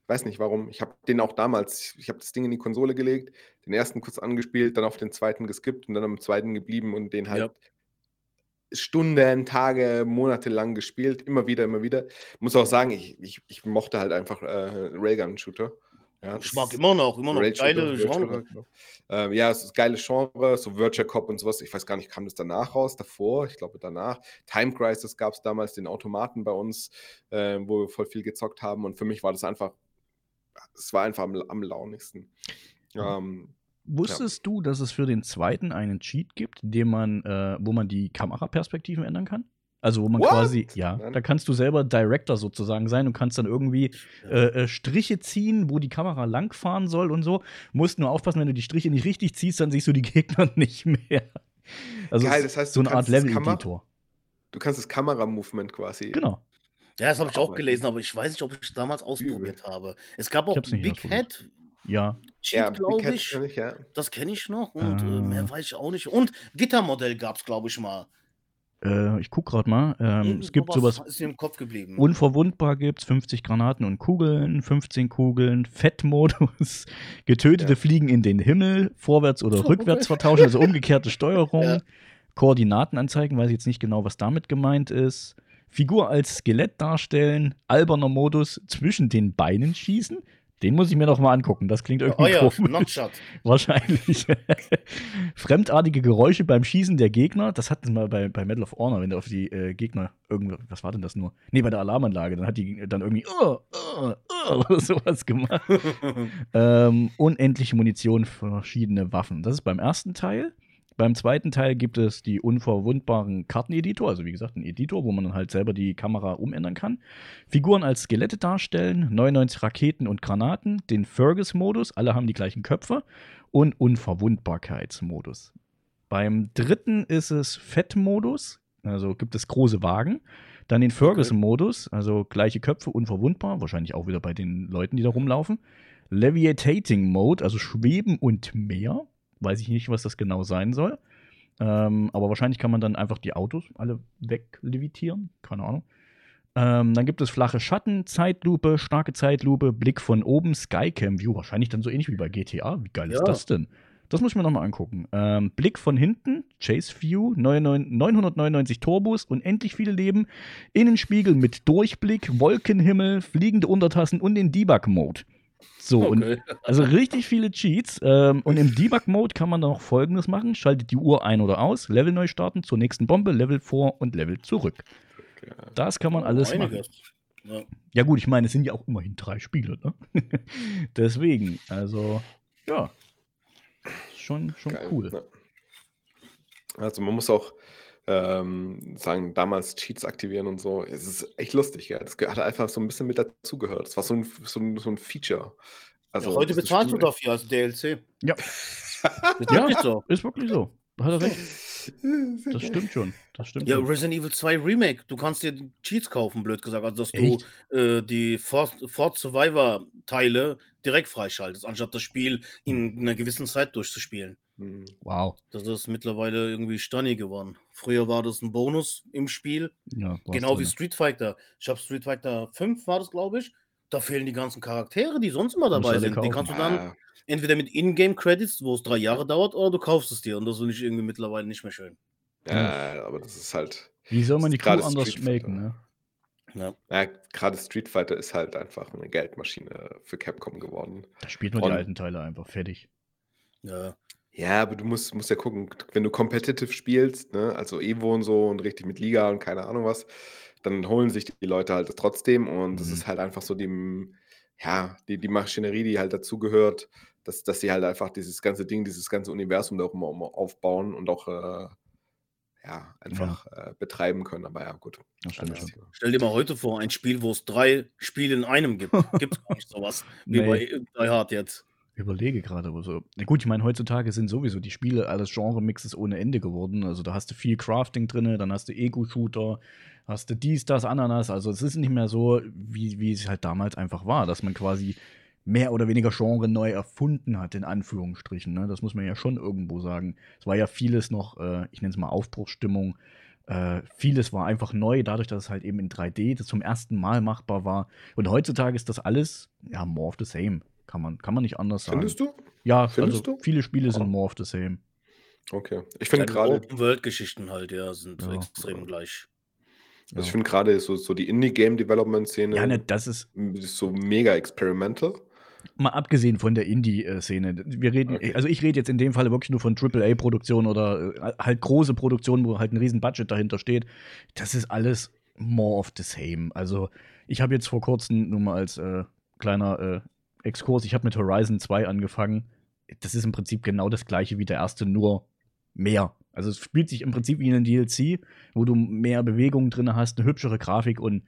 weiß nicht warum. Ich habe den auch damals, ich habe das Ding in die Konsole gelegt, den ersten kurz angespielt, dann auf den zweiten geskippt und dann am zweiten geblieben und den halt ja. Stunden, Tage, Monate lang gespielt, immer wieder, immer wieder. Ich muss auch sagen, ich, ich, ich mochte halt einfach äh, Raygun-Shooter. Ja, ich mag immer noch, immer noch geile Genre. Genau. Ähm, ja, es ist geile Genre, so Virtual Cop und sowas. Ich weiß gar nicht, kam das danach raus, davor? Ich glaube danach. Time Crisis gab es damals den Automaten bei uns, äh, wo wir voll viel gezockt haben. Und für mich war das einfach, es war einfach am, am launigsten. Ähm, Wusstest ja. du, dass es für den zweiten einen Cheat gibt, den man, äh, wo man die Kameraperspektiven ändern kann? Also wo man What? quasi, ja, Nein. da kannst du selber Director sozusagen sein und kannst dann irgendwie äh, äh, Striche ziehen, wo die Kamera langfahren soll und so. Musst nur aufpassen, wenn du die Striche nicht richtig ziehst, dann siehst du die Gegner nicht mehr. Also Geil, das heißt, so eine Art Level-Editor. Du kannst das Kameramovement quasi. Genau. Ja, das habe ich auch gelesen, aber ich weiß nicht, ob ich es damals ausprobiert habe. Es gab auch Big Head. Ja. Cheat, ja, glaube ich. Ich ja. Das kenne ich noch und äh, mehr weiß ich auch nicht. Und Gittermodell gab es, glaube ich, mal. Äh, ich gucke gerade mal. Ähm, es gibt sowas. Ist mir im Kopf geblieben. Unverwundbar gibt es 50 Granaten und Kugeln, 15 Kugeln, Fettmodus, getötete ja. fliegen in den Himmel, vorwärts oder rückwärts vertauschen, also umgekehrte Steuerung. Ja. Koordinaten anzeigen, weiß ich jetzt nicht genau, was damit gemeint ist. Figur als Skelett darstellen, alberner Modus zwischen den Beinen schießen. Den muss ich mir noch mal angucken. Das klingt irgendwie oh ja, komisch. Wahrscheinlich. Fremdartige Geräusche beim Schießen der Gegner. Das hatten wir bei, bei Medal of Honor, wenn du auf die äh, Gegner irgendwie, was war denn das nur? Nee, bei der Alarmanlage. Dann hat die dann irgendwie uh, uh, uh, oder sowas gemacht. ähm, unendliche Munition für verschiedene Waffen. Das ist beim ersten Teil. Beim zweiten Teil gibt es die unverwundbaren Karteneditor, also wie gesagt, ein Editor, wo man dann halt selber die Kamera umändern kann. Figuren als Skelette darstellen, 99 Raketen und Granaten, den Fergus-Modus, alle haben die gleichen Köpfe und Unverwundbarkeitsmodus. Beim dritten ist es Fettmodus, also gibt es große Wagen. Dann den Ferguson-Modus, also gleiche Köpfe, unverwundbar, wahrscheinlich auch wieder bei den Leuten, die da rumlaufen. Levitating Mode, also Schweben und mehr. Weiß ich nicht, was das genau sein soll. Ähm, aber wahrscheinlich kann man dann einfach die Autos alle weglevitieren. Keine Ahnung. Ähm, dann gibt es flache Schatten, Zeitlupe, starke Zeitlupe, Blick von oben, Skycam View. Wahrscheinlich dann so ähnlich wie bei GTA. Wie geil ja. ist das denn? Das muss ich mir nochmal angucken. Ähm, Blick von hinten, Chase View, 999 Turbos, unendlich viele Leben, Innenspiegel mit Durchblick, Wolkenhimmel, fliegende Untertassen und den Debug-Mode. So, okay. und, also richtig viele Cheats. Ähm, und im Debug-Mode kann man dann noch folgendes machen: Schaltet die Uhr ein oder aus, Level neu starten, zur nächsten Bombe, Level vor und Level zurück. Das kann man alles machen. Ja. ja. gut, ich meine, es sind ja auch immerhin drei Spiele, ne? Deswegen, also, ja. Schon, schon Geil, cool. Ne? Also man muss auch ähm, sagen, damals Cheats aktivieren und so. Es ist echt lustig, ja. Das hat einfach so ein bisschen mit dazugehört. Das war so ein, so ein, so ein Feature. Also, ja, heute bezahlst du dafür als DLC. Ja. ist ja, so. Ist wirklich so. Hat er recht. Das stimmt schon. Das stimmt ja, schon. Resident Evil 2 Remake. Du kannst dir Cheats kaufen, blöd gesagt. Also, dass Echt? du äh, die Fort, Fort Survivor-Teile direkt freischaltest, anstatt das Spiel in einer gewissen Zeit durchzuspielen. Hm. Wow. Das ist mittlerweile irgendwie stunny geworden. Früher war das ein Bonus im Spiel. Ja, genau wie Street Fighter. Ich habe Street Fighter 5 war das, glaube ich. Da fehlen die ganzen Charaktere, die sonst immer dabei sind. Die kannst du dann ah. entweder mit Ingame-Credits, wo es drei Jahre dauert, oder du kaufst es dir. Und das finde ich irgendwie mittlerweile nicht mehr schön. Ja, aber das ist halt. Wie soll man die Kuh anders schmecken, ne? Ja. ja gerade Street Fighter ist halt einfach eine Geldmaschine für Capcom geworden. Da spielt man und, die alten Teile einfach fertig. Ja. Ja, aber du musst, musst ja gucken, wenn du competitive spielst, ne, also Evo und so und richtig mit Liga und keine Ahnung was, dann holen sich die Leute halt das trotzdem und das mhm. ist halt einfach so die, ja, die, die Maschinerie, die halt dazugehört, dass, dass sie halt einfach dieses ganze Ding, dieses ganze Universum da auch immer, immer aufbauen und auch äh, ja, einfach ja. Äh, betreiben können. Aber ja, gut. Stell dir mal heute vor, ein Spiel, wo es drei Spiele in einem gibt. Gibt es gar nicht sowas wie nee. bei Die Hard jetzt. Überlege gerade, aber so. Na gut, ich meine, heutzutage sind sowieso die Spiele alles Genre-Mixes ohne Ende geworden. Also da hast du viel Crafting drin, dann hast du Ego-Shooter, hast du dies, das, Ananas. Also es ist nicht mehr so, wie, wie es halt damals einfach war, dass man quasi mehr oder weniger Genre neu erfunden hat, in Anführungsstrichen. Ne? Das muss man ja schon irgendwo sagen. Es war ja vieles noch, äh, ich nenne es mal Aufbruchsstimmung. Äh, vieles war einfach neu, dadurch, dass es halt eben in 3D das zum ersten Mal machbar war. Und heutzutage ist das alles, ja, more of the same. Kann man, kann man nicht anders sagen. Findest du? Ja, Findest also du? viele Spiele sind oh. more of the same. Okay. Ich finde gerade. Open-World-Geschichten halt, ja, sind ja. extrem gleich. Also ich finde gerade so, so die Indie-Game-Development-Szene ja, ne, das ist, ist so mega experimental. Mal abgesehen von der Indie-Szene. Wir reden, okay. also ich rede jetzt in dem Fall wirklich nur von AAA-Produktionen oder äh, halt große Produktionen, wo halt ein riesen Budget dahinter steht. Das ist alles more of the same. Also ich habe jetzt vor kurzem nur mal als äh, kleiner äh, Exkurs, ich habe mit Horizon 2 angefangen. das ist im Prinzip genau das gleiche wie der erste, nur mehr. Also es spielt sich im Prinzip wie ein DLC, wo du mehr Bewegungen drin hast, eine hübschere Grafik und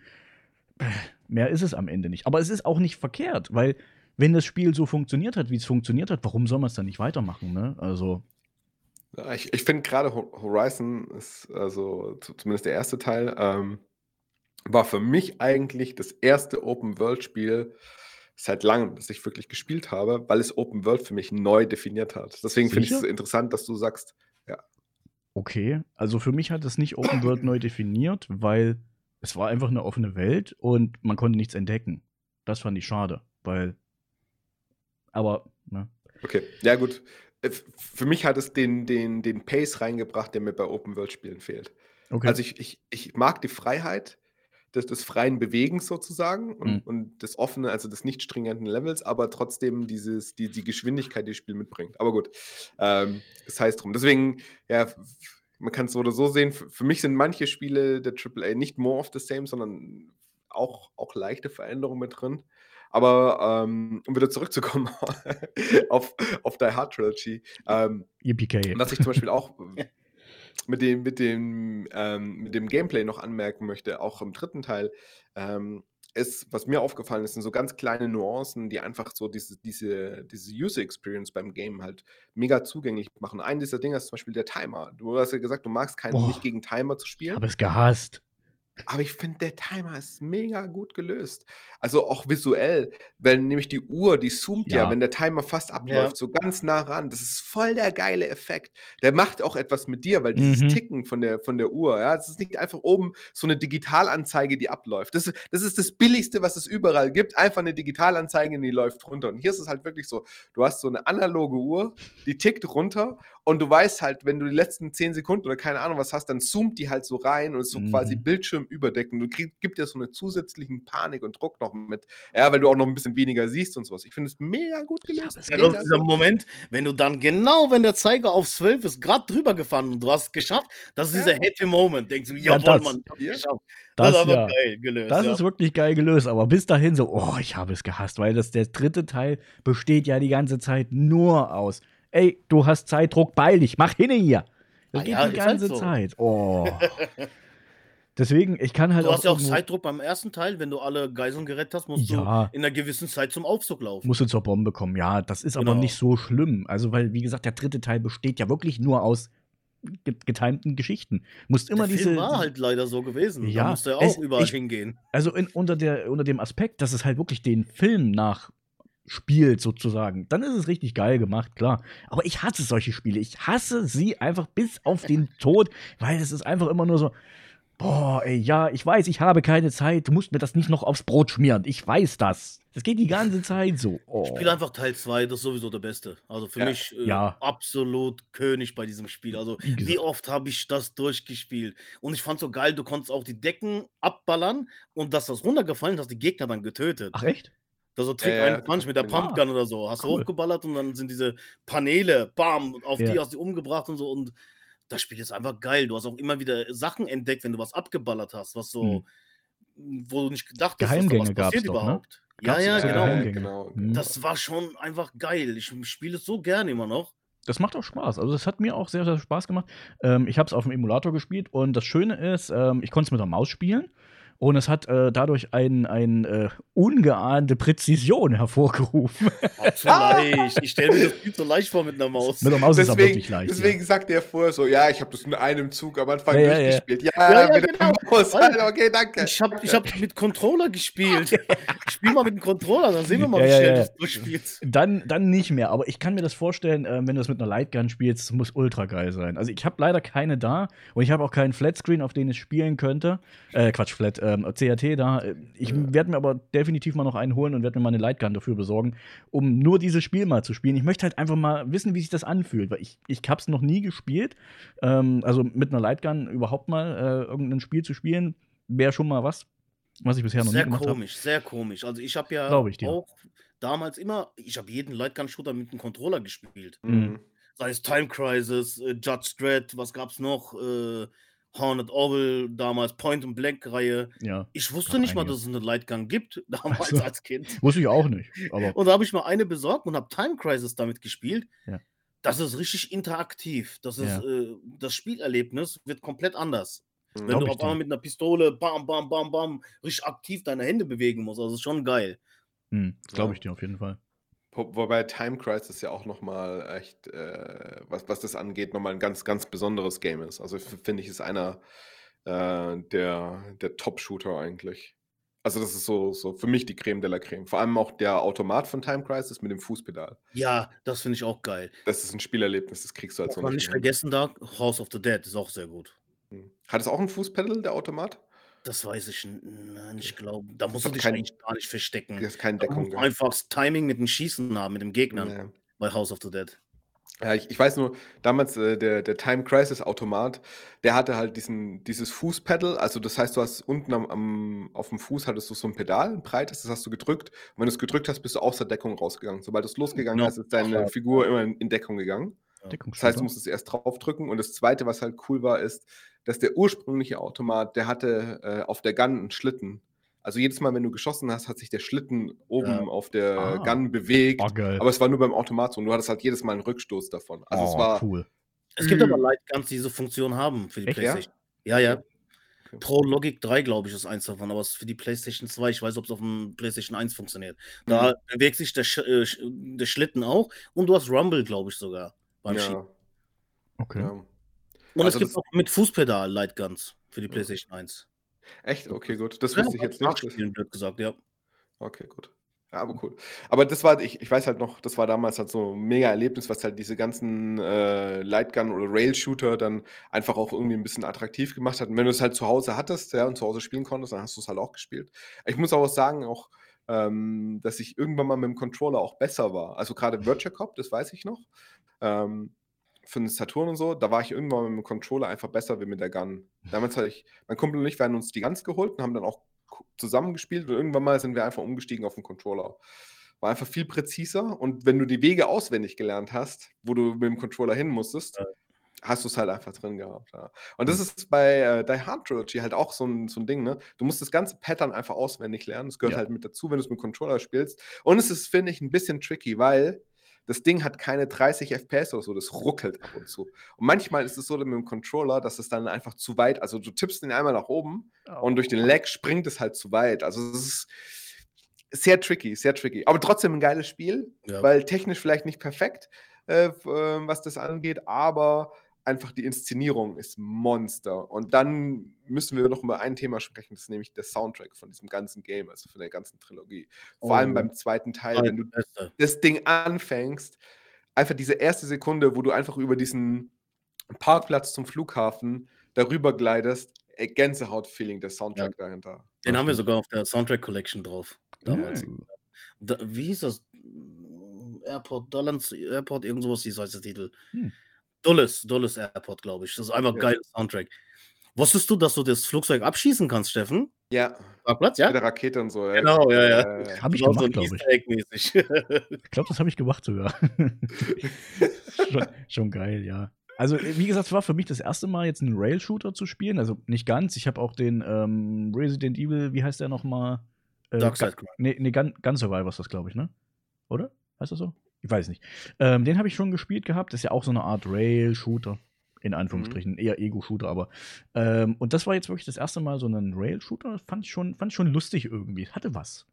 äh, mehr ist es am Ende nicht. Aber es ist auch nicht verkehrt, weil wenn das Spiel so funktioniert hat, wie es funktioniert hat, warum soll man es dann nicht weitermachen? Ne? Also ich, ich finde gerade Horizon ist, also zumindest der erste Teil, ähm, war für mich eigentlich das erste Open-World-Spiel seit langem, das ich wirklich gespielt habe, weil es Open World für mich neu definiert hat. Deswegen finde ich es interessant, dass du sagst, ja. Okay, also für mich hat es nicht Open World neu definiert, weil es war einfach eine offene Welt und man konnte nichts entdecken. Das fand ich schade, weil. Aber, ne? Okay, ja, gut. Äh, für mich hat es den, den, den Pace reingebracht, der mir bei Open World Spielen fehlt. Okay. Also ich, ich, ich mag die Freiheit, des, des freien Bewegens sozusagen und, mhm. und des offenen, also des nicht stringenten Levels, aber trotzdem dieses, die, die Geschwindigkeit, die das Spiel mitbringt. Aber gut, ähm, das heißt drum. Deswegen, ja, man kann es so oder so sehen. Für, für, mich sind manche Spiele der AAA nicht more of the same, sondern auch, auch leichte Veränderungen mit drin. Aber um, um wieder zurückzukommen auf, auf Die Hard Trilogy, ähm, was ich zum Beispiel auch mit dem, mit dem, ähm, mit dem Gameplay noch anmerken möchte, auch im dritten Teil, ähm, ist, was mir aufgefallen ist, sind so ganz kleine Nuancen, die einfach so diese, diese, diese User Experience beim Game halt mega zugänglich machen. Ein dieser Dinge ist zum Beispiel der Timer. Du hast ja gesagt, du magst keinen, nicht gegen Timer zu spielen. Ich habe es gehasst. Aber ich finde, der Timer ist mega gut gelöst. Also auch visuell, wenn nämlich die Uhr, die zoomt ja, Ja. wenn der Timer fast Ja. abläuft, so ganz nah ran. Das ist voll der geile Effekt. Der macht auch etwas mit dir, weil dieses Mhm. Ticken von der, von der Uhr, ja, es ist nicht einfach oben so eine Digitalanzeige, die abläuft. Das das ist das Billigste, was es überall gibt. Einfach eine Digitalanzeige, die läuft runter. Und hier ist es halt wirklich so: Du hast so eine analoge Uhr, die tickt runter und du weißt halt, wenn du die letzten 10 Sekunden oder keine Ahnung was hast, dann zoomt die halt so rein und ist so quasi Mhm. Bildschirm überdecken. Du krieg, gibt dir so eine zusätzlichen Panik und Druck noch mit. Ja, weil du auch noch ein bisschen weniger siehst und sowas. Ich finde es mega gut gelöst. Ja, mega dieser gut. Moment, wenn du dann genau, wenn der Zeiger auf 12 ist, gerade drüber gefahren und du hast es geschafft, das ist ja. dieser Happy Moment. Denkst du, jawohl, ja, das, Mann, ich geschafft. Das, das ist aber ja. geil gelöst. Das ja. ist wirklich geil gelöst, aber bis dahin so, oh, ich habe es gehasst, weil das der dritte Teil besteht ja die ganze Zeit nur aus. Ey, du hast Zeitdruck, beil dich, mach hin hier. Das ah, geht ja, die ganze halt so. Zeit. Oh. Deswegen, ich kann halt. Du hast ja auch Zeitdruck beim ersten Teil, wenn du alle Geiseln gerettet hast, musst ja. du in einer gewissen Zeit zum Aufzug laufen. Musst du zur Bombe kommen, ja. Das ist genau. aber nicht so schlimm. Also, weil, wie gesagt, der dritte Teil besteht ja wirklich nur aus getimten Geschichten. Musst immer der Film diese. war halt leider so gewesen. Ja, da musste er auch es, überall ich, hingehen. Also in, unter, der, unter dem Aspekt, dass es halt wirklich den Film nach spielt sozusagen, dann ist es richtig geil gemacht, klar. Aber ich hasse solche Spiele. Ich hasse sie einfach bis auf den Tod, weil es ist einfach immer nur so, Boah, ey, ja, ich weiß, ich habe keine Zeit. Du musst mir das nicht noch aufs Brot schmieren. Ich weiß das. Das geht die ganze Zeit so. Oh. Spiel einfach Teil 2, das ist sowieso der Beste. Also für ja, mich äh, ja. absolut König bei diesem Spiel. Also wie, wie oft habe ich das durchgespielt? Und ich fand so geil, du konntest auch die Decken abballern und dass das runtergefallen ist, hast die Gegner dann getötet. Ach echt? Das so Trick äh, Punch mit der Pumpgun oder so. Hast cool. du hochgeballert und dann sind diese Paneele, bam, auf ja. die hast du umgebracht und so. Und das Spiel ist einfach geil. Du hast auch immer wieder Sachen entdeckt, wenn du was abgeballert hast, was so, hm. wo du nicht gedacht hast, dass da was passiert doch, ne? überhaupt. Ne? Ja, ja, genau. genau. Mhm. Das war schon einfach geil. Ich spiele es so gerne immer noch. Das macht auch Spaß. Also, das hat mir auch sehr, sehr Spaß gemacht. Ähm, ich habe es auf dem Emulator gespielt und das Schöne ist, ähm, ich konnte es mit der Maus spielen. Und es hat äh, dadurch eine ein, äh, ungeahnte Präzision hervorgerufen. zu leicht. Ich stelle mir das viel zu leicht vor mit einer Maus. Mit einer Maus deswegen, ist es wirklich leicht. Deswegen ja. sagt er vorher so: Ja, ich habe das in einem Zug am Anfang ja, durchgespielt. Ja, ja, ja mit genau. der Maus. okay, danke. Ich habe ich hab mit Controller gespielt. ich spiele mal mit dem Controller, dann sehen wir mal, wie schnell du das durchspielst. Dann, dann nicht mehr. Aber ich kann mir das vorstellen, äh, wenn du das mit einer Lightgun spielst, muss ultra geil sein. Also, ich habe leider keine da und ich habe auch keinen Flatscreen, auf den ich spielen könnte. Äh, Quatsch, Flat, ähm, CRT da. Ich werde mir aber definitiv mal noch einen holen und werde mir mal eine Lightgun dafür besorgen, um nur dieses Spiel mal zu spielen. Ich möchte halt einfach mal wissen, wie sich das anfühlt, weil ich, ich habe es noch nie gespielt. Ähm, also mit einer Lightgun überhaupt mal äh, irgendein Spiel zu spielen, wäre schon mal was, was ich bisher noch sehr nie gemacht habe. Sehr komisch, sehr komisch. Also ich habe ja auch damals immer, ich habe jeden Lightgun-Shooter mit einem Controller gespielt. Mhm. Sei es Time Crisis, äh, Judge Dredd, was gab's noch? Äh, Hornet Orville, damals Point and Blank Reihe. Ja. Ich wusste nicht mal, dass es eine Lightgun gibt, damals so. als Kind. Wusste ich auch nicht. Aber Und da habe ich mal eine besorgt und habe Time Crisis damit gespielt. Ja. Das ist richtig interaktiv. Das ist, Ja. äh, das Spielerlebnis wird komplett anders. Wenn Glaub du auf einmal mit einer Pistole bam, bam, bam, bam richtig aktiv deine Hände bewegen musst. Also ist schon geil. hm, das glaube Ja. ich dir auf jeden Fall. Wo- Wobei Time Crisis ja auch nochmal echt, äh, was, was das angeht, nochmal ein ganz, ganz besonderes Game ist. Also finde ich, ist einer äh, der, der Top-Shooter eigentlich. Also das ist so, so für mich die Creme de la Creme. Vor allem auch der Automat von Time Crisis mit dem Fußpedal. Ja, das finde ich auch geil. Das ist ein Spielerlebnis, das kriegst du halt Was so man nicht vergessen darf, House of the Dead ist auch sehr gut. Hm. Hat es auch ein Fußpedal, der Automat? Das weiß ich n- nein, ich glaube. Da musst du dich kein- eigentlich gar nicht verstecken. Das ist keine Da Deckung. du gell? einfach das Timing mit dem Schießen haben, mit dem Gegnern Ja. bei House of the Dead. Ja, ich, ich weiß nur, damals äh, der, der Time Crisis Automat, der hatte halt diesen, dieses Fußpedal, also das heißt, du hast unten am, am, auf dem Fuß hattest du so ein Pedal, ein breites, das hast du gedrückt. Und wenn du es gedrückt hast, bist du aus der Deckung rausgegangen. Sobald es losgegangen Genau. ist, ist deine Ja. Figur immer in, in Deckung gegangen. Das heißt, du Deckungsshooter. musstest erst draufdrücken. Und das zweite, was halt cool war, ist, dass der ursprüngliche Automat, der hatte äh, auf der Gun einen Schlitten. Also jedes Mal, wenn du geschossen hast, hat sich der Schlitten oben Ja. auf der Ah. Gun bewegt. Oh. Aber es war nur beim Automat so. Und du hattest halt jedes Mal einen Rückstoß davon. Also es oh, war cool. Es gibt aber Lightguns, die diese Funktion haben für die Echt, ja? PlayStation. Ja, ja. Okay. Pro Logic 3, glaube ich, ist eins davon, aber es ist für die PlayStation 2. Ich weiß, ob es auf dem PlayStation 1 funktioniert. Da Mhm. bewegt sich der, Sch äh, der Schlitten auch und du hast Rumble, glaube ich, sogar beim. Ja, Okay. ja. Und es Also gibt das- auch mit Fußpedal Lightguns für die Ja. PlayStation 1. Echt? Okay, gut. Das Ja, wusste ich jetzt nicht. Blöd gesagt, ja. okay, gut. Ja, aber cool. Aber das war, ich, ich weiß halt noch, das war damals halt so ein mega Erlebnis, was halt diese ganzen äh, Lightgun- oder Rail-Shooter dann einfach auch irgendwie ein bisschen attraktiv gemacht hat. Und wenn du es halt zu Hause hattest, ja, und zu Hause spielen konntest, dann hast du es halt auch gespielt. Ich muss aber auch sagen, auch, ähm, dass ich irgendwann mal mit dem Controller auch besser war. Also gerade Virtua Cop, das weiß ich noch. Ähm, für den Saturn und so, da war ich irgendwann mit dem Controller einfach besser wie mit der Gun. Damals hatte ich, mein Kumpel und ich, wir haben uns die Guns geholt und haben dann auch ku- zusammen gespielt und irgendwann mal sind wir einfach umgestiegen auf den Controller. War einfach viel präziser und wenn du die Wege auswendig gelernt hast, wo du mit dem Controller hin musstest, Ja. hast du es halt einfach drin gehabt. Ja. Und das ist bei äh, Die Hard Trilogy halt auch so ein, so ein Ding, ne? Du musst das ganze Pattern einfach auswendig lernen. Das gehört Ja. halt mit dazu, wenn du es mit dem Controller spielst. Und es ist, finde ich, ein bisschen tricky, weil das Ding hat keine 30 FPS oder so, das ruckelt ab und zu. Und manchmal ist es so mit dem Controller, dass es dann einfach zu weit, also du tippst ihn einmal nach oben und durch den Lag springt es halt zu weit. Also es ist sehr tricky, sehr tricky. Aber trotzdem ein geiles Spiel, Ja. weil technisch vielleicht nicht perfekt, äh, äh, was das angeht, aber einfach die Inszenierung ist Monster. Und dann müssen wir noch über ein Thema sprechen, das ist nämlich der Soundtrack von diesem ganzen Game, also von der ganzen Trilogie. Vor Oh. allem beim zweiten Teil, wenn du das Ding anfängst, einfach diese erste Sekunde, wo du einfach über diesen Parkplatz zum Flughafen darüber gleitest, Gänsehaut-Feeling, der Soundtrack dahinter. Den haben wir sogar auf der Soundtrack Collection drauf. Damals. Mm. Da, wie hieß das? Airport, Dulles Airport, irgend sowas hieß heißt der Titel. Hm. Dulles, Dulles Airport, glaube ich. Das ist einfach Ja. geil Soundtrack. Wusstest du, dass du das Flugzeug abschießen kannst, Steffen? Ja, Parkplatz, mit ja? der Rakete und so. Genau, ja, ja. Äh, Habe ich so gemacht, glaube ich. Ich glaube, das habe ich gemacht sogar. schon, schon geil, ja. Also, wie gesagt, es war für mich das erste Mal, jetzt einen Rail-Shooter zu spielen. Also nicht ganz. Ich habe auch den ähm, Resident Evil, wie heißt der nochmal? Äh, Darkside Gun- Nee, nee Gun, Gun Survivor ist das, glaube ich, ne? Oder? Heißt das so? Ich weiß nicht. Ähm, den habe ich schon gespielt gehabt. Das ist ja auch so eine Art Rail-Shooter. In Anführungsstrichen. Eher Ego-Shooter, aber. Ähm, und das war jetzt wirklich das erste Mal so ein Rail-Shooter. Fand ich schon, fand ich schon lustig irgendwie. Hatte was.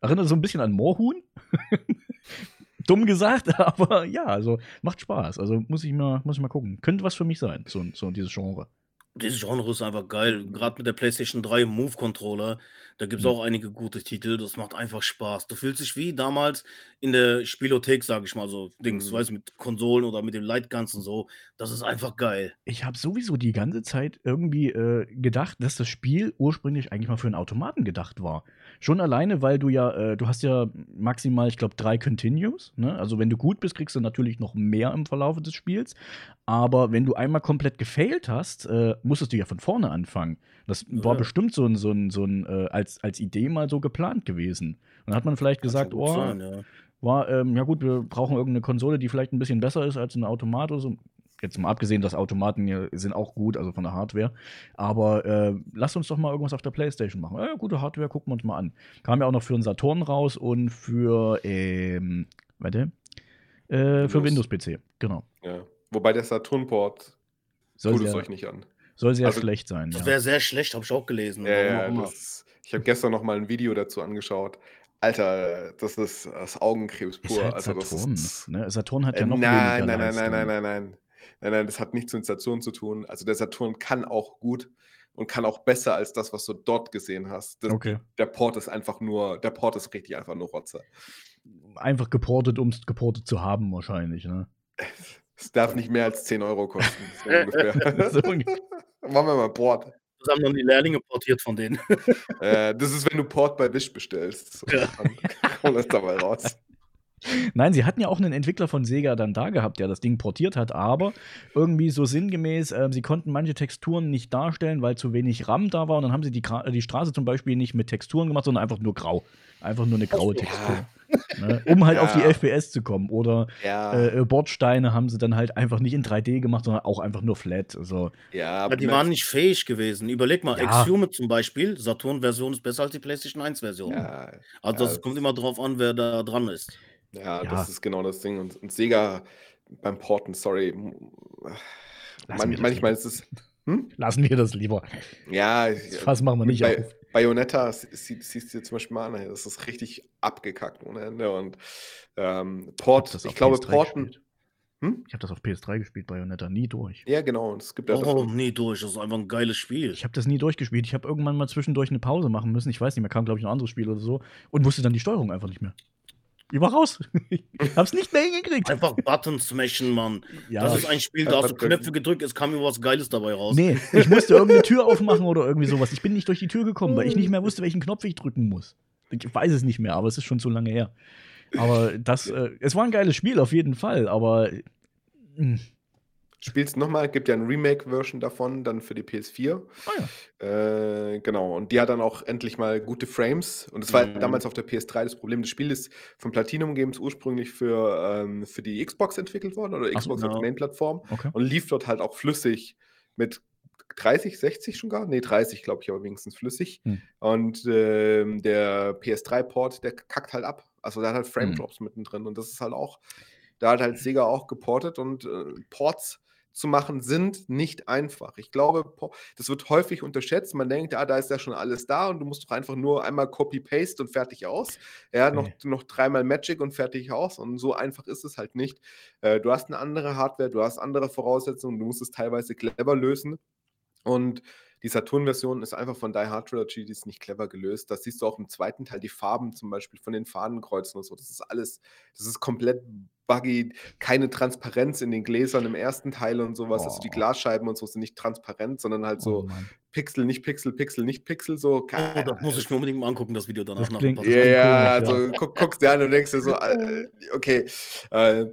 Erinnert so ein bisschen an Moorhuhn. Dumm gesagt, aber ja, also macht Spaß. Also muss ich mal, muss ich mal gucken. Könnte was für mich sein, so, so dieses Genre. Dieses Genre ist einfach geil. Gerade mit der PlayStation 3 Move Controller. Da gibt es Mhm. auch einige gute Titel. Das macht einfach Spaß. Du fühlst dich wie damals in der Spielothek, sage ich mal so. Dings, Mhm. weißt du, mit Konsolen oder mit dem Lightguns und so. Das ist einfach geil. Ich habe sowieso die ganze Zeit irgendwie äh, gedacht, dass das Spiel ursprünglich eigentlich mal für einen Automaten gedacht war. Schon alleine, weil du ja, äh, du hast ja maximal, ich glaube, drei Continues. Ne? Also wenn du gut bist, kriegst du natürlich noch mehr im Verlauf des Spiels. Aber wenn du einmal komplett gefailt hast, äh, musstest du ja von vorne anfangen. Das war ja. bestimmt so ein, so ein, so ein äh, als, als Idee mal so geplant gewesen. Und dann hat man vielleicht gesagt, oh, sein, ja. war, ähm, ja gut, wir brauchen irgendeine Konsole, die vielleicht ein bisschen besser ist als ein Automat oder so. Jetzt mal abgesehen, dass Automaten hier sind auch gut, also von der Hardware. Aber äh, lasst uns doch mal irgendwas auf der Playstation machen. Ja, gute Hardware, gucken wir uns mal an. Kam ja auch noch für den Saturn raus und für, ähm, warte, äh, für Windows-PC, genau. Ja. Wobei der Saturn-Port tut es euch nicht an. Soll sehr also, schlecht sein. Das wäre ja. sehr schlecht, habe ich auch gelesen. Ja, ja, das, ich habe gestern noch mal ein Video dazu angeschaut. Alter, das ist das Augenkrebs pur. Ist halt also Saturn. Ist, ne? Saturn hat ja äh, noch nein, weniger nein, nein, nein, nein, nein, nein. Nein, nein, das hat nichts mit Saturn zu tun. Also der Saturn kann auch gut und kann auch besser als das, was du dort gesehen hast. Das, okay. Der Port ist einfach nur, der Port ist richtig einfach nur Rotze. Einfach geportet, um es geportet zu haben, wahrscheinlich, ne? Es darf nicht mehr als 10 Euro kosten. so ungefähr. so ungefähr. Machen wir mal Port. Das haben dann die Lehrlinge portiert von denen. Äh, das ist, wenn du Port bei Wish bestellst. Ja. Dann das dabei raus. Nein, sie hatten ja auch einen Entwickler von Sega dann da gehabt, der das Ding portiert hat, aber irgendwie so sinngemäß, äh, sie konnten manche Texturen nicht darstellen, weil zu wenig RAM da war und dann haben sie die, die Straße zum Beispiel nicht mit Texturen gemacht, sondern einfach nur grau. Einfach nur eine graue Textur. Ja. Ne, um halt ja. auf die FPS zu kommen. Oder ja. äh, äh Bordsteine haben sie dann halt einfach nicht in 3D gemacht, sondern auch einfach nur flat. Also, ja, aber die waren nicht fähig gewesen. Überleg mal, ja. Exhume zum Beispiel, Saturn-Version ist besser als die PlayStation 1-Version. Ja. Also das kommt immer drauf an, wer da dran ist. Ja, das ist genau das Ding. Und, und Sega beim Porten, sorry. Man, manchmal ist es. Hm? Lassen wir das lieber. Ja, das Fass machen wir nicht bei, auf. Bayonetta siehst du dir zum Beispiel mal an, das ist richtig abgekackt ohne Ende. Und ähm, Port, ich, ich glaube, PS3 Porten. Hm? Ich habe das auf PS3 gespielt, Bayonetta, nie durch. Ja, genau. Es gibt ja oh, nie durch. Das ist einfach ein geiles Spiel. Ich habe das nie durchgespielt. Ich habe irgendwann mal zwischendurch eine Pause machen müssen. Ich weiß nicht mehr, kam, glaube ich, ein anderes Spiel oder so. Und wusste dann die Steuerung einfach nicht mehr. Ich war raus. Ich hab's nicht mehr hingekriegt. Einfach Button smashen, Mann. Ja. Das ist ein Spiel, da hast du Knöpfe gedrückt, es kam mir was Geiles dabei raus. Nee, ich musste irgendeine Tür aufmachen oder irgendwie sowas. Ich bin nicht durch die Tür gekommen, weil ich nicht mehr wusste, welchen Knopf ich drücken muss. Ich weiß es nicht mehr, aber es ist schon zu lange her. Aber das, äh, es war ein geiles Spiel auf jeden Fall, aber mh, hm. Spielst nochmal, gibt ja eine Remake-Version davon, dann für die PS4. Ah ja. Äh, genau, und die hat dann auch endlich mal gute Frames. Und das war mhm. damals auf der PS3 das Problem. Das Spiel ist von Platinum Games ursprünglich für, ähm, für die Xbox entwickelt worden oder Xbox so, als no. Main-Plattform okay. und lief dort halt auch flüssig mit 30, 60 schon gar? Nee, 30, glaube ich, aber wenigstens flüssig. Hm. Und ähm, der PS3-Port, der kackt halt ab. Also der hat halt Frame-Drops hm. mittendrin. Und das ist halt auch, da hat halt Sega auch geportet und äh, Ports zu machen sind nicht einfach. Ich glaube, das wird häufig unterschätzt. Man denkt, ah, da ist ja schon alles da und du musst doch einfach nur einmal Copy-Paste und fertig aus. Ja, noch, nee. noch dreimal Magic und fertig aus. Und so einfach ist es halt nicht. Äh, du hast eine andere Hardware, du hast andere Voraussetzungen, du musst es teilweise clever lösen. Und die Saturn-Version ist einfach von Die Hard Trilogy, die ist nicht clever gelöst. Das siehst du auch im zweiten Teil, die Farben zum Beispiel von den Fahnenkreuzen und so. Das ist alles, das ist komplett buggy, keine Transparenz in den Gläsern im ersten Teil und sowas. Oh. Also die oh. Glasscheiben und so sind nicht transparent, sondern halt so oh Pixel, nicht Pixel, Pixel, nicht Pixel. So. Oh, das muss ich mir unbedingt mal angucken, das Video danach. Das ja, ja, also guck, guckst dir an und denkst dir so, äh, okay, äh,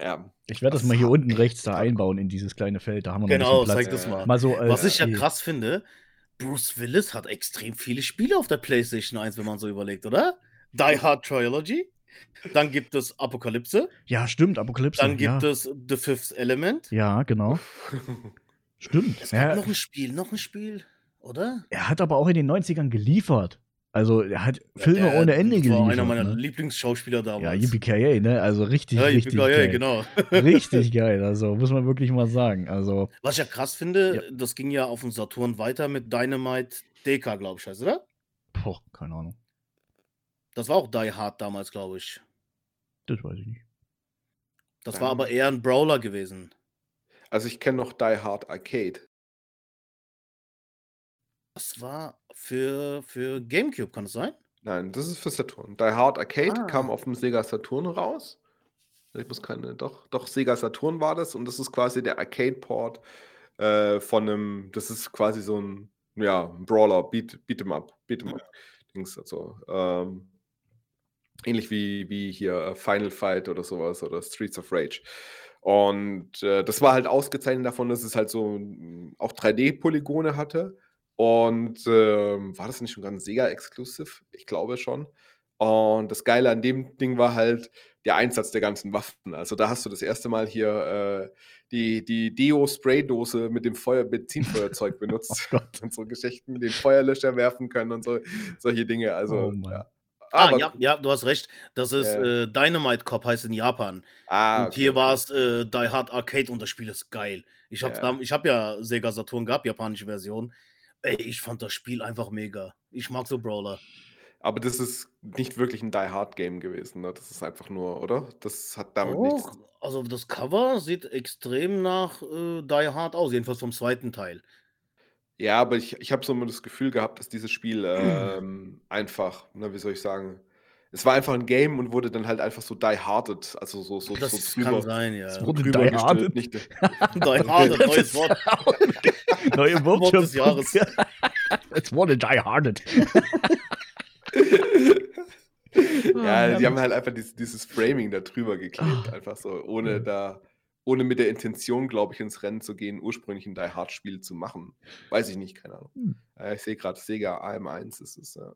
ja. Ich werde das mal hier unten rechts da einbauen in dieses kleine Feld. Da haben wir genau, noch Platz. zeig das mal. mal so, äh, Was ich ja krass finde, Bruce Willis hat extrem viele Spiele auf der PlayStation 1, wenn man so überlegt, oder? Die Hard Trilogy. Dann gibt es Apokalypse. Ja, stimmt, Apokalypse. Dann gibt ja. es The Fifth Element. Ja, genau. stimmt. Es gibt ja. noch ein Spiel, noch ein Spiel, oder? Er hat aber auch in den 90ern geliefert. Also er hat Filme ja, ohne Ende geliefert. War einer meiner ne? Lieblingsschauspieler damals. Ja, Yippie ne? Also richtig, ja, richtig geil. genau. richtig geil, also muss man wirklich mal sagen. Also, Was ich ja krass finde, ja. das ging ja auf dem Saturn weiter mit Dynamite DK, glaube ich, heißt, oder? Boah, keine Ahnung. Das war auch Die Hard damals, glaube ich. Das weiß ich nicht. Das Dann, war aber eher ein Brawler gewesen. Also ich kenne noch Die Hard Arcade. Das war für, für GameCube, kann es sein? Nein, das ist für Saturn. Die Hard Arcade ah. kam auf dem Sega Saturn raus. Ich muss keine, doch, doch, Sega Saturn war das und das ist quasi der Arcade-Port äh, von einem, das ist quasi so ein, ja, Brawler, Beat, Beat'em Up, Beat'em Up. Dings, also, ähm, ähnlich wie, wie hier Final Fight oder sowas oder Streets of Rage. Und äh, das war halt ausgezeichnet davon, dass es halt so auch 3D-Polygone hatte und ähm, war das nicht schon ganz Sega Exclusive? Ich glaube schon. Und das Geile an dem Ding war halt, der Einsatz der ganzen Waffen. Also da hast du das erste Mal hier äh, die, die Deo-Spraydose mit dem Feuer Benzinfeuerzeug benutzt oh und so Geschichten, den Feuerlöscher werfen können und so solche Dinge. Also oh ja. Ah, ja, ja, du hast recht. Das ist äh, Dynamite Cop, heißt in Japan. Ah, und hier war es äh, Die Hard Arcade und das Spiel ist geil. Ich habe ja. hab ja Sega Saturn gehabt, japanische Version. Ey, ich fand das Spiel einfach mega. Ich mag so Brawler. Aber das ist nicht wirklich ein Die Hard Game gewesen, ne? Das ist einfach nur, oder? Das hat damit oh, nichts. Also das Cover sieht extrem nach äh, Die Hard aus, jedenfalls vom zweiten Teil. Ja, aber ich, ich habe so immer das Gefühl gehabt, dass dieses Spiel ähm, einfach, ne, wie soll ich sagen, es war einfach ein Game und wurde dann halt einfach so die hearted, also so so Das so drüber, kann sein, ja. Es wurde die hearted. Nicht, die hearted, neues Wort. Neue Wort des Jahres. Es wurde die hearted. ja, die haben halt einfach dieses, dieses Framing da drüber geklebt, oh. einfach so, ohne mhm. da, ohne mit der Intention, glaube ich, ins Rennen zu gehen, ursprünglich ein Die Hard Spiel zu machen. Weiß ich nicht, keine Ahnung. Hm. Ja, ich sehe gerade Sega AM1, das ist ja.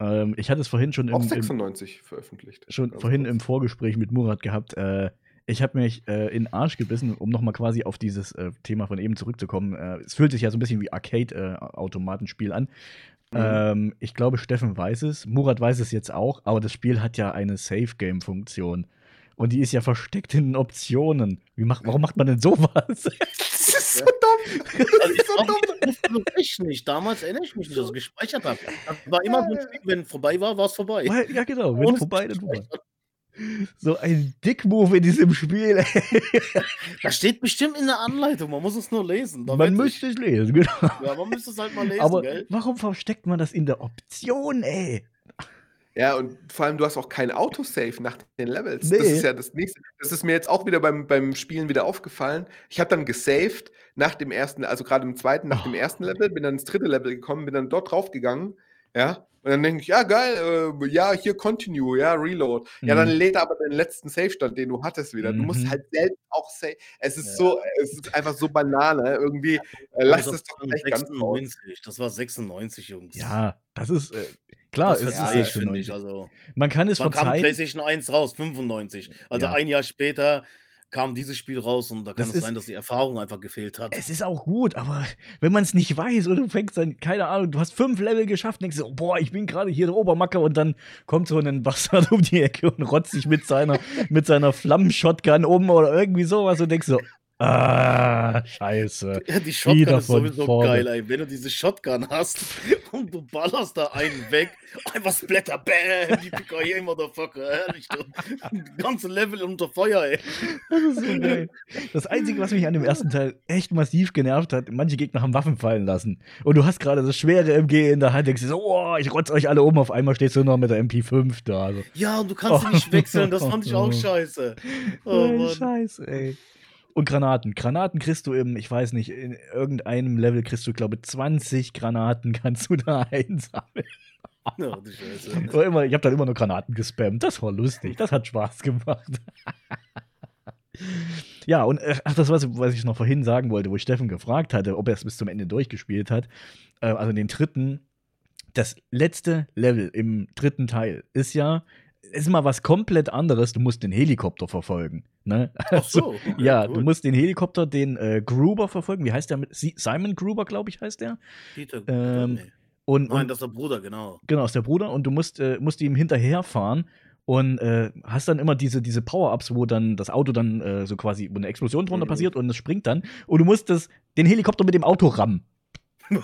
Ähm, ich hatte es vorhin schon im, 96 im, veröffentlicht. Schon vorhin kurz. im Vorgespräch mit Murat gehabt. Äh, ich habe mich äh, in den Arsch gebissen, um nochmal quasi auf dieses äh, Thema von eben zurückzukommen. Äh, es fühlt sich ja so ein bisschen wie Arcade-Automatenspiel an. Mhm. Ähm, ich glaube, Steffen weiß es, Murat weiß es jetzt auch, aber das Spiel hat ja eine Save-Game-Funktion. Und die ist ja versteckt in den Optionen. Wie macht, warum macht man denn sowas? das ist so dumm. Das ist so dumm. Ich nicht. Damals erinnere ich mich nicht, dass ich gespeichert habe. Das war immer so ein Spiel, wenn vorbei war, war es vorbei. Ja, genau. Wenn vorbei, dann vorbei. So ein Dickmove in diesem Spiel. das steht bestimmt in der Anleitung, man muss es nur lesen. Man müsste es lesen, genau. Ja, man müsste es halt mal lesen, Aber gell? warum versteckt man das in der Option, ey? Ja, und vor allem, du hast auch kein Autosave nach den Levels. Nee. Das ist ja das nächste. Das ist mir jetzt auch wieder beim, beim Spielen wieder aufgefallen. Ich habe dann gesaved nach dem ersten, also gerade im zweiten, nach oh. dem ersten Level, bin dann ins dritte Level gekommen, bin dann dort draufgegangen, ja, und dann denke ich, ja, geil, äh, ja, hier Continue, ja, Reload. Mhm. Ja, dann mhm. lädt aber den letzten Save-Stand, den du hattest, wieder. Mhm. Du musst mhm. halt selbst auch save. Es ist ja. so, es ist einfach so Banane. Irgendwie, äh, lass es doch gleich ganz raus. Das war 96, Jungs. Ja, das ist, äh, klar, das ist ja, ja finde ich. Also, Man kann es verzeihen. kam PlayStation 1 raus, 95. Also ja. ein Jahr später kam dieses Spiel raus und da kann das es ist, sein, dass die Erfahrung einfach gefehlt hat. Es ist auch gut, aber wenn man es nicht weiß oder du fängst dann, keine Ahnung, du hast fünf Level geschafft, denkst du, boah, ich bin gerade hier der Obermacker und dann kommt so ein Bastard um die Ecke und rotzt sich mit seiner, mit seiner Flammenshotgun um oder irgendwie sowas und denkst so, Ah, scheiße. Ja, die Shotgun Wieder ist sowieso vorne. geil, ey. Wenn du diese Shotgun hast und du ballerst da einen weg, einfach Splatter, bam, die PKE, Motherfucker, ehrlich. Das ganze Level unter Feuer, ey. Das ist so geil. Das Einzige, was mich an dem ersten Teil echt massiv genervt hat, manche Gegner haben Waffen fallen lassen. Und du hast gerade das schwere MG in der Hand, denkst du so, oh, ich rotz euch alle um, auf einmal stehst du noch mit der MP5 da. Also. Ja, und du kannst oh. nicht wechseln, das fand ich auch scheiße. Oh, Mann. Scheiße, ey. Und Granaten. Granaten kriegst du im, ich weiß nicht, in irgendeinem Level kriegst du, glaube ich, 20 Granaten kannst du da einsammeln. Ja, immer, ich habe dann immer nur Granaten gespammt. Das war lustig. Das hat Spaß gemacht. ja, und äh, ach, das war was ich noch vorhin sagen wollte, wo ich Steffen gefragt hatte, ob er es bis zum Ende durchgespielt hat. Äh, also den dritten, das letzte Level im dritten Teil ist ja, ist mal was komplett anderes. Du musst den Helikopter verfolgen. Ne? Ach so. Okay, ja, cool. du musst den Helikopter, den äh, Gruber verfolgen. Wie heißt der? Simon Gruber, glaube ich, heißt der. Peter ähm, nee. und, Nein, das ist der Bruder, genau. Genau, ist der Bruder. Und du musst, äh, musst ihm hinterherfahren und äh, hast dann immer diese, diese Power-Ups, wo dann das Auto dann äh, so quasi, wo eine Explosion drunter mhm. passiert und es springt dann. Und du musst das, den Helikopter mit dem Auto rammen.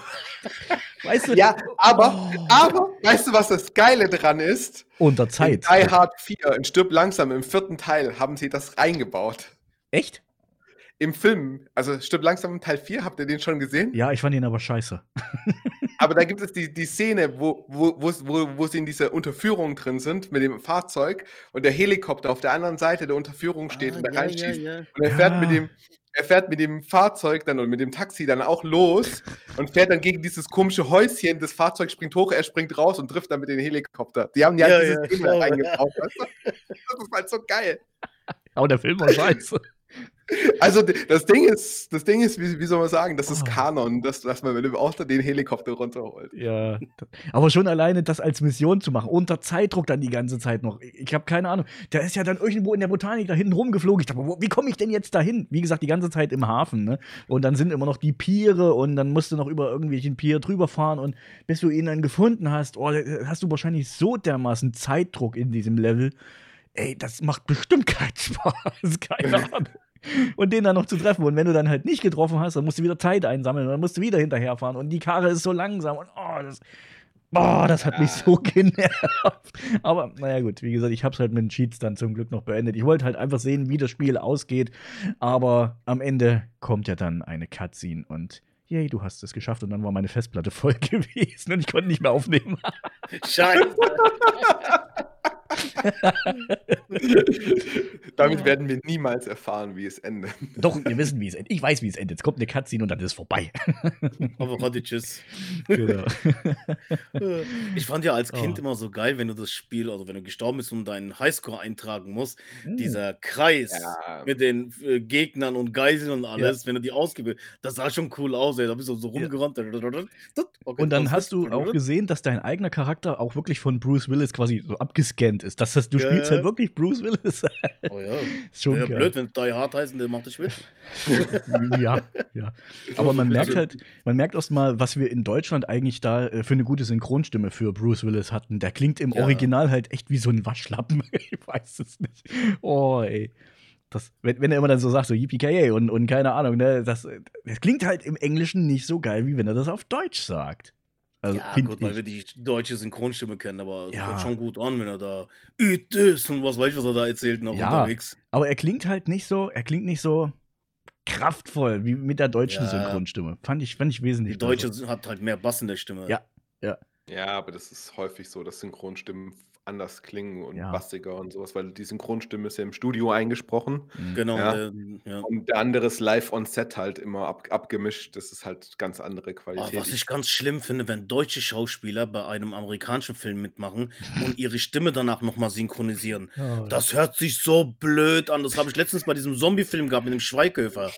Weißt du? Ja, aber, oh. aber, weißt du, was das Geile dran ist? Unter Zeit. In Die Hard 4, in Stirb langsam, im vierten Teil, haben sie das reingebaut. Echt? Im Film, also Stirb langsam Teil 4, habt ihr den schon gesehen? Ja, ich fand ihn aber scheiße. aber da gibt es die, die Szene, wo, wo, wo, wo sie in dieser Unterführung drin sind mit dem Fahrzeug und der Helikopter auf der anderen Seite der Unterführung steht ah, und da ja, reinschießt. Ja, ja. Und er fährt mit dem er fährt mit dem Fahrzeug dann und mit dem Taxi dann auch los und fährt dann gegen dieses komische Häuschen. Das Fahrzeug springt hoch, er springt raus und trifft dann mit dem Helikopter. Die haben ja, ja dieses ja, Thema eingebaut. Weißt du? Das ist halt so geil. Aber der Film war scheiße. Also das Ding ist, das Ding ist, wie, wie soll man sagen, das ist oh. Kanon, dass, dass man mit dem Auto den Helikopter runterholt. Ja, aber schon alleine das als Mission zu machen, unter Zeitdruck dann die ganze Zeit noch. Ich habe keine Ahnung. Der ist ja dann irgendwo in der Botanik da hinten rumgeflogen. Ich dachte, wo, wie komme ich denn jetzt dahin? Wie gesagt, die ganze Zeit im Hafen, ne? Und dann sind immer noch die Piere und dann musst du noch über irgendwelchen Pier drüber fahren und bis du ihn dann gefunden hast, oh, hast du wahrscheinlich so dermaßen Zeitdruck in diesem Level. Ey, das macht bestimmt keinen Spaß. Keine Ahnung und den dann noch zu treffen. Und wenn du dann halt nicht getroffen hast, dann musst du wieder Zeit einsammeln und dann musst du wieder hinterherfahren. Und die Karre ist so langsam und oh, das, boah, das hat mich so genervt. Aber naja, gut, wie gesagt, ich habe es halt mit den Cheats dann zum Glück noch beendet. Ich wollte halt einfach sehen, wie das Spiel ausgeht. Aber am Ende kommt ja dann eine Cutscene und yay, du hast es geschafft. Und dann war meine Festplatte voll gewesen und ich konnte nicht mehr aufnehmen. Scheiße. Damit werden wir niemals erfahren, wie es endet. Doch, wir wissen, wie es endet. Ich weiß, wie es endet. Es kommt eine Cutscene und dann ist es vorbei. Aber warte, tschüss. Genau. Ich fand ja als Kind oh. immer so geil, wenn du das Spiel, also wenn du gestorben bist und deinen Highscore eintragen musst, mm. dieser Kreis ja. mit den äh, Gegnern und Geiseln und alles, ja. wenn du die ausgewählt das sah schon cool aus, ey. Da bist du so rumgerannt. Ja. Okay, und dann hast du auch gesehen, dass dein eigener Charakter auch wirklich von Bruce Willis quasi so abgescannt ist. Das heißt, du ja, spielst halt wirklich Bruce Willis. Oh ja. ist schon ja, blöd, wenn Die Hard heißen, der macht dich mit. ja, ja. Aber man merkt halt, man merkt erst mal, was wir in Deutschland eigentlich da äh, für eine gute Synchronstimme für Bruce Willis hatten. Der klingt im ja. Original halt echt wie so ein Waschlappen. ich weiß es nicht. Oh, ey. Das, wenn, wenn, er immer dann so sagt, so yippie und, und keine Ahnung, ne, das, das klingt halt im Englischen nicht so geil, wie wenn er das auf Deutsch sagt. Also, ja, gut, weil wir die deutsche Synchronstimme kennen, aber es ja. hört schon gut an, wenn er da Eat this und was weiß ich, was er da erzählt noch ja, unterwegs. Aber er klingt halt nicht so, er klingt nicht so kraftvoll wie mit der deutschen ja. Synchronstimme. Fand ich, fand ich wesentlich. Die deutsche besser. hat halt mehr Bass in der Stimme. Ja, ja. Ja, aber das ist häufig so, dass Synchronstimmen anders klingen und Ja. bassiger und sowas, weil die Synchronstimme ist ja im Studio eingesprochen, Mhm. Genau, ja. der ja. und der andere ist live on set halt immer ab abgemischt. Das ist halt ganz andere Oh, Qualität. was ich ganz schlimm finde, wenn deutsche Schauspieler bei einem amerikanischen Film mitmachen und ihre Stimme danach noch mal synchronisieren. Oh, Das hört sich so blöd an. Das habe ich letztens bei diesem Zombie-Film gehabt mit dem Schweighöfer.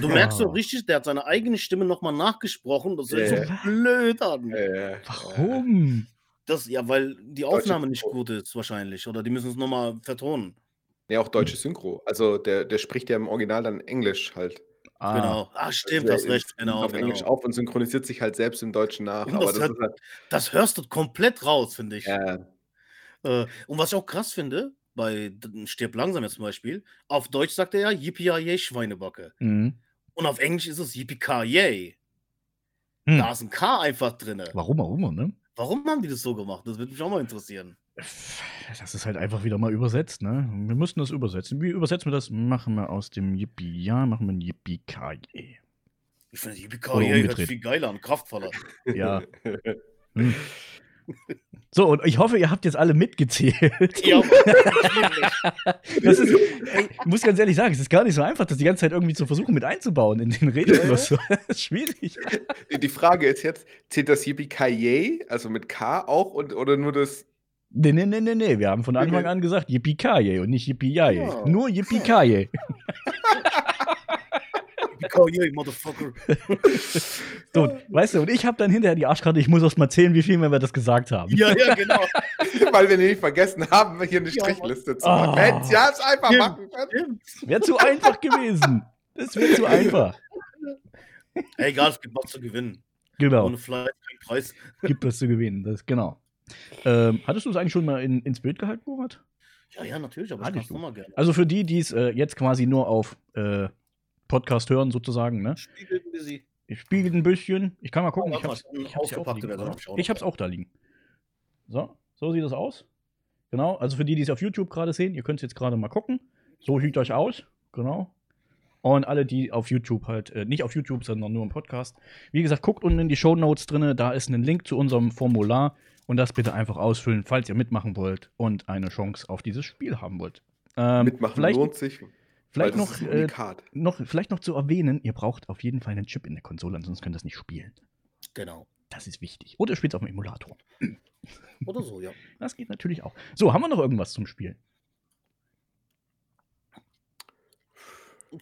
Du merkst so richtig, der hat seine eigene Stimme noch mal nachgesprochen. Das hört sich so blöd an. Warum? Das, ja, weil die Aufnahme nicht gut ist wahrscheinlich. Oder die müssen es nochmal vertonen. Ja, auch deutsche Synchro. Also der, der spricht ja im Original dann Englisch halt. Ah. Genau. Ah, stimmt, also, hast recht. Genau, auf genau. Englisch auf und synchronisiert sich halt selbst im Deutschen nach. aber das, das, hört, halt, das, hörst du komplett raus, finde ich. Ja. Äh, und was ich auch krass finde, bei Stirb langsam jetzt zum Beispiel, auf Deutsch sagt er ja Yippie Schweinebacke. Mhm. Und auf Englisch ist es Yippie hm. Da ist ein K einfach drin. Warum, warum, ne? Warum haben die das so gemacht? Das würde mich auch mal interessieren. Das ist halt einfach wieder mal übersetzt, ne? Wir müssten das übersetzen. Wie übersetzen wir das? Machen wir aus dem Yippie, ja, machen wir ein Yippie KJ. Ich finde Yippie KJ hört viel geiler und kraftvoller. ja. Hm. So, und ich hoffe, ihr habt jetzt alle mitgezählt. Ja, das ist, ich muss ganz ehrlich sagen, es ist gar nicht so einfach, das die ganze Zeit irgendwie zu versuchen mit einzubauen in den Redefluss. Ja. Das ist schwierig. Die Frage ist jetzt, zählt das Yippie also mit K auch und, oder nur das Nee, nee, nee, nee, nee. Wir haben von Anfang an gesagt Yippie und nicht Yippie Ja. Nur Yippie call you, Motherfucker. so, weißt du, und ich habe dann hinterher die Arschkarte, ich muss erst mal zählen, wie viel wir das gesagt haben. Ja, ja, genau. Weil wir nicht vergessen haben, hier eine Strichliste ja, zu machen. Oh. Hätten ja es einfach Stimmt. machen können. Wäre zu einfach gewesen. Das wäre zu einfach. Hey, egal, es gibt was zu gewinnen. Genau. Ohne Fleiß kein Preis. Gibt was zu gewinnen, das, genau. Ähm, hattest du es eigentlich schon mal in, ins Bild gehalten, Murat? Ja, ja, natürlich, aber Hatte ich kann es nochmal gerne. Also für die, die es äh, jetzt quasi nur auf äh, Podcast hören, sozusagen. Ne? Spiegelt ein bisschen. Ich spiegelt ein bisschen. Ich kann mal gucken. ich hab's, ich ich hab's auch da liegen. So, so sieht das aus. Genau, also für die, die es auf YouTube gerade sehen, ihr könnt es jetzt gerade mal gucken. So sieht euch aus. Genau. Und alle, die auf YouTube halt, äh, nicht auf YouTube, sondern nur im Podcast. Wie gesagt, guckt unten in die Show Notes drin, da ist ein Link zu unserem Formular und das bitte einfach ausfüllen, falls ihr mitmachen wollt und eine Chance auf dieses Spiel haben wollt. Ähm, mitmachen lohnt sich. Vielleicht noch, äh, noch, vielleicht noch zu erwähnen, ihr braucht auf jeden Fall einen Chip in der Konsole, ansonsten könnt ihr das nicht spielen. Genau. Das ist wichtig. Oder ihr spielt es auf dem Emulator. Oder so, ja. Das geht natürlich auch. So, haben wir noch irgendwas zum Spiel?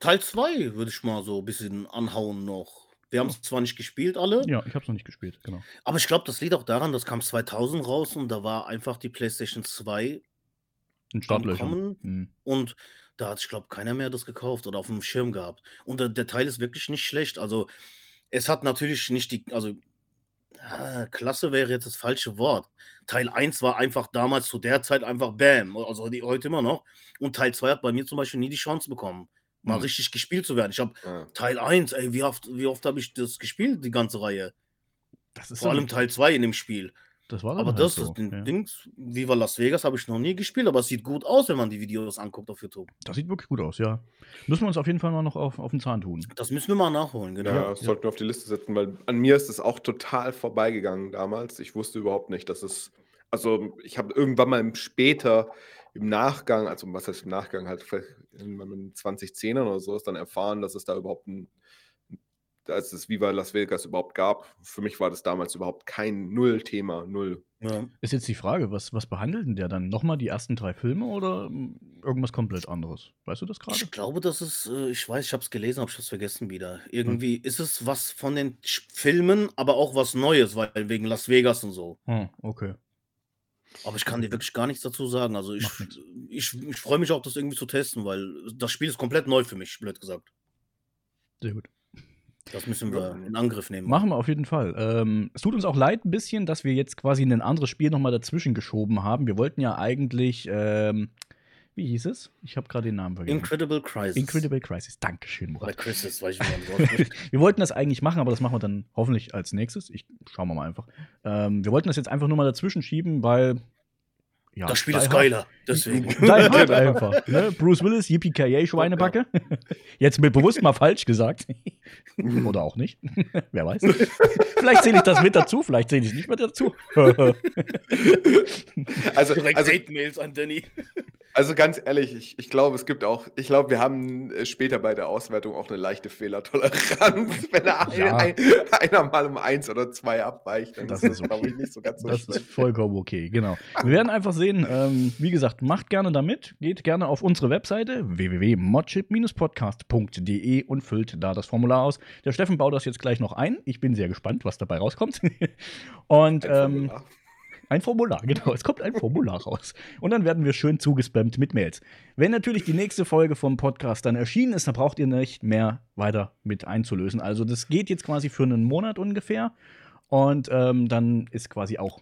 Teil 2 würde ich mal so ein bisschen anhauen noch. Wir haben es zwar nicht gespielt alle. Ja, ich habe es noch nicht gespielt, genau. Aber ich glaube, das liegt auch daran, das kam 2000 raus und da war einfach die PlayStation 2 in Startlöchern. Mhm. Und da hat, ich glaube, keiner mehr das gekauft oder auf dem Schirm gehabt. Und der, der Teil ist wirklich nicht schlecht. Also, es hat natürlich nicht die, also Ah, klasse wäre jetzt das falsche Wort. Teil 1 war einfach damals zu der Zeit einfach Bam, also die, heute immer noch. Und Teil 2 hat bei mir zum Beispiel nie die Chance bekommen, mal mhm. richtig gespielt zu werden. Ich habe ja. Teil 1, ey, wie oft, wie oft habe ich das gespielt, die ganze Reihe? Vor allem Teil 2 in dem Spiel. Das war aber halt das, so. das den ja. Dings, Viva Las Vegas habe ich noch nie gespielt, aber es sieht gut aus, wenn man die Videos anguckt auf YouTube. Das sieht wirklich gut aus, ja. Müssen wir uns auf jeden Fall mal noch auf, auf den Zahn tun. Das müssen wir mal nachholen, genau. Ja, das ja. sollten wir auf die Liste setzen, weil an mir ist es auch total vorbeigegangen damals. Ich wusste überhaupt nicht, dass es, also ich habe irgendwann mal später im Nachgang, also was heißt im Nachgang, halt vielleicht in 2010 oder so, ist dann erfahren, dass es da überhaupt ein als es Viva Las Vegas überhaupt gab. Für mich war das damals überhaupt kein Null-Thema, null. Ja. Ist jetzt die Frage, was, was behandelt denn der dann? Nochmal die ersten drei Filme oder hm, irgendwas komplett anderes? Weißt du das gerade? Ich glaube, das ist, äh, ich weiß, ich habe es gelesen, habe ich das vergessen wieder. Irgendwie hm. ist es was von den Filmen, aber auch was Neues, weil wegen Las Vegas und so. Hm, okay. Aber ich kann dir wirklich gar nichts dazu sagen. Also ich, ich, ich freue mich auch, das irgendwie zu testen, weil das Spiel ist komplett neu für mich, blöd gesagt. Sehr gut. Das müssen wir in Angriff nehmen. Machen wir auf jeden Fall. Ähm, es tut uns auch leid ein bisschen, dass wir jetzt quasi ein anderes Spiel nochmal dazwischen geschoben haben. Wir wollten ja eigentlich, ähm, wie hieß es? Ich habe gerade den Namen vergessen. Incredible Crisis. Incredible Crisis. Dankeschön, Murat. Oder Crisis, weiß ich nicht. wir wollten das eigentlich machen, aber das machen wir dann hoffentlich als nächstes. Ich schauen wir mal einfach. Ähm, wir wollten das jetzt einfach nur mal dazwischen schieben, weil ja, das Spiel ist geiler. Deswegen. Die Hard einfach. Ne? Bruce Willis, Yippie Schweinebacke. Jetzt mit bewusst mal falsch gesagt. Oder auch nicht. Wer weiß. vielleicht zähle ich das mit dazu, vielleicht zähle ich es nicht mit dazu. also, also Mails an Danny. Also ganz ehrlich, ich, ich glaube, es gibt auch, ich glaube, wir haben äh, später bei der Auswertung auch eine leichte Fehlertoleranz. Wenn ja. ein, einer mal um eins oder zwei abweicht, dann das ist, okay. glaube ich, nicht so ganz so Das schlimm. ist vollkommen okay, genau. Wir werden einfach sehen, ähm, wie gesagt, macht gerne damit, geht gerne auf unsere Webseite www.modchip-podcast.de und füllt da das Formular aus. Der Steffen baut das jetzt gleich noch ein. Ich bin sehr gespannt, was dabei rauskommt. und ähm, ein Formular, genau. Es kommt ein Formular raus. Und dann werden wir schön zugespammt mit Mails. Wenn natürlich die nächste Folge vom Podcast dann erschienen ist, dann braucht ihr nicht mehr weiter mit einzulösen. Also das geht jetzt quasi für einen Monat ungefähr. Und ähm, dann ist quasi auch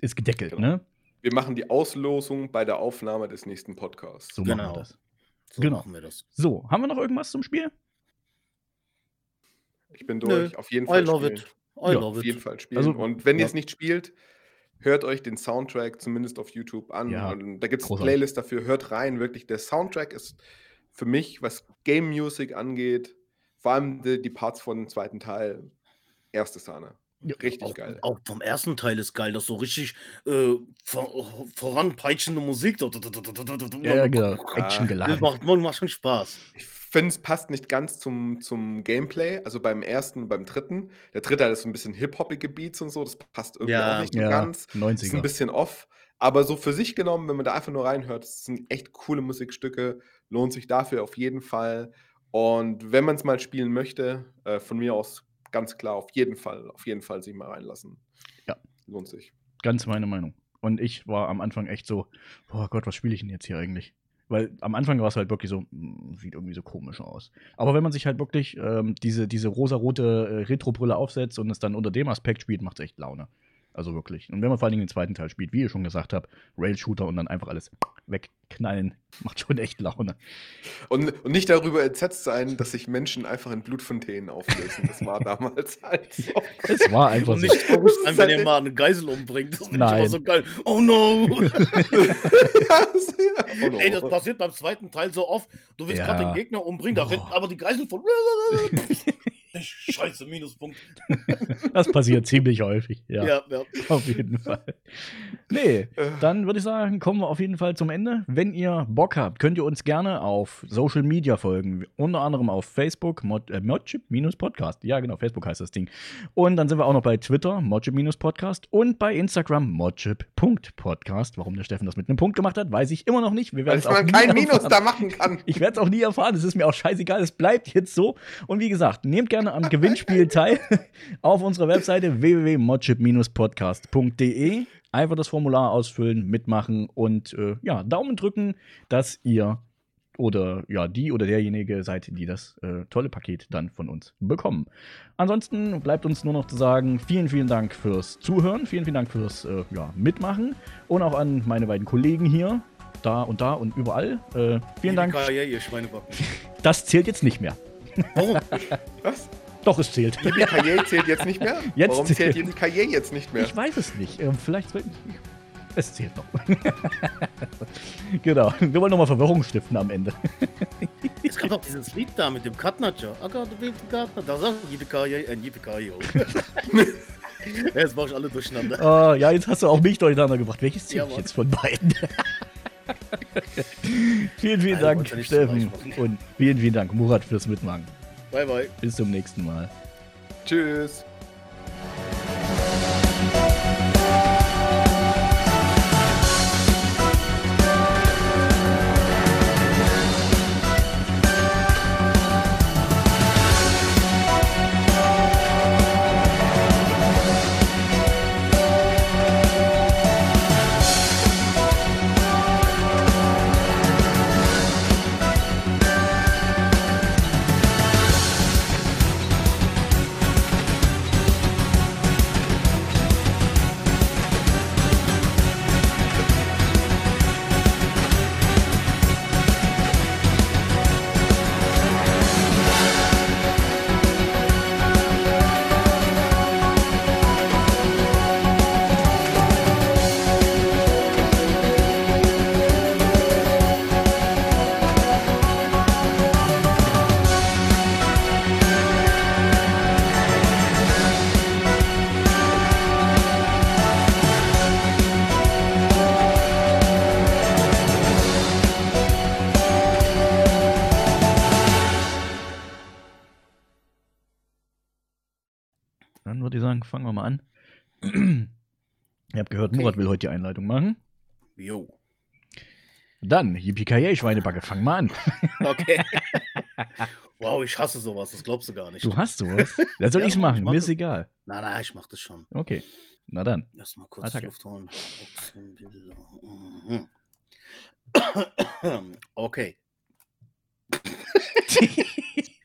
ist gedeckelt, genau. ne? Wir machen die Auslosung bei der Aufnahme des nächsten Podcasts. So genau. machen wir das. So genau. machen wir das. So, haben wir noch irgendwas zum Spiel? Ich bin durch. Nö. Auf jeden Fall. I love spielen. it. I ja, love auf jeden Fall spielen. Also, Und wenn ja. ihr es nicht spielt, hört euch den Soundtrack zumindest auf YouTube an. Ja, da gibt es eine Playlist dafür. Hört rein. Wirklich, der Soundtrack ist für mich, was Game Music angeht, vor allem die, die Parts von dem zweiten Teil, erste Sahne. Ja, richtig auch, geil. Auch vom ersten Teil ist geil, das so richtig äh, vor, voranpeitschende Musik. Ja, ja genau. Action geladen. Das macht, macht schon Spaß. Ich finde, es passt nicht ganz zum, zum Gameplay. Also beim ersten und beim dritten. Der dritte hat so ein bisschen hip-hoppige Beats und so. Das passt irgendwie ja, auch nicht ja, ganz. 90er. Ist ein bisschen off. Aber so für sich genommen, wenn man da einfach nur reinhört, das sind echt coole Musikstücke. Lohnt sich dafür auf jeden Fall. Und wenn man es mal spielen möchte, äh, von mir aus ganz klar auf jeden Fall, auf jeden Fall sich mal reinlassen. Ja. Lohnt sich. Ganz meine Meinung. Und ich war am Anfang echt so, oh Gott, was spiele ich denn jetzt hier eigentlich? Weil am Anfang war es halt wirklich so, hm, sieht irgendwie so komisch aus. Aber wenn man sich halt wirklich ähm, diese, diese rosarote äh, Retro-Brille aufsetzt und es dann unter dem Aspekt spielt, macht es echt Laune. Also wirklich. Und wenn man vor allen Dingen den zweiten Teil spielt, wie ihr schon gesagt habt, Rail-Shooter und dann einfach alles wegknallen, macht schon echt Laune. Und, und nicht darüber entsetzt sein, dass sich Menschen einfach in Blutfontänen auflösen. Das war damals halt so. Es war einfach und so. nicht traurig sein, wenn ihr mal eine Geisel umbringt. Das immer so geil. Oh no! oh no. Ey, das passiert beim zweiten Teil so oft. Du willst ja. gerade den Gegner umbringen, da rennt aber die Geisel von. Scheiße, Minuspunkt. das passiert ziemlich häufig. Ja, ja, ja. Auf jeden Fall. Nee, äh. dann würde ich sagen, kommen wir auf jeden Fall zum Ende. Wenn ihr Bock habt, könnt ihr uns gerne auf Social Media folgen. Unter anderem auf Facebook, Mod, äh, Modchip-Podcast. Ja, genau, Facebook heißt das Ding. Und dann sind wir auch noch bei Twitter, Modchip-Podcast. Und bei Instagram, modchip.podcast. Warum der Steffen das mit einem Punkt gemacht hat, weiß ich immer noch nicht. Wir Weil man kein Minus da machen kann. Ich werde es auch nie erfahren. Es ist mir auch scheißegal. Es bleibt jetzt so. Und wie gesagt, nehmt gerne am Gewinnspiel teil auf unserer Webseite www.modchip-podcast.de. Einfach das Formular ausfüllen, mitmachen und äh, ja, Daumen drücken, dass ihr oder ja, die oder derjenige seid, die das äh, tolle Paket dann von uns bekommen. Ansonsten bleibt uns nur noch zu sagen, vielen, vielen Dank fürs Zuhören, vielen, vielen Dank fürs äh, ja, Mitmachen und auch an meine beiden Kollegen hier, da und da und überall. Äh, vielen Dank. Ja, ihr. Das zählt jetzt nicht mehr. Warum? Was? Doch, es zählt. Die Karriere zählt jetzt nicht mehr? Jetzt Warum zählt die Karriere jetzt nicht mehr? Ich weiß es nicht. Ähm, vielleicht. Es zählt noch. genau. Wir wollen nochmal Verwirrung stiften am Ende. es gab doch dieses Lied da mit dem Katnacher. I got the Katnacher. Da sagt Yippie und Yippie Jetzt mach ich alle durcheinander. Uh, ja, jetzt hast du auch mich durcheinander gebracht. Welches zählt ja, jetzt von beiden? vielen, vielen Dank, Steffen. Und vielen, vielen Dank, Murat, fürs Mitmachen. Bye, bye. Bis zum nächsten Mal. Tschüss. Ihr habt gehört, okay. Murat will heute die Einleitung machen. Jo. Dann, Yippie Schweinebacke, fang mal an. Okay. wow, ich hasse sowas, das glaubst du gar nicht. Du hast sowas? Da soll ja, ich's machen, mir ist egal. Nein, nein, ich mach das schon. Okay, na dann. Lass mal kurz Attacke. Luft holen. Okay.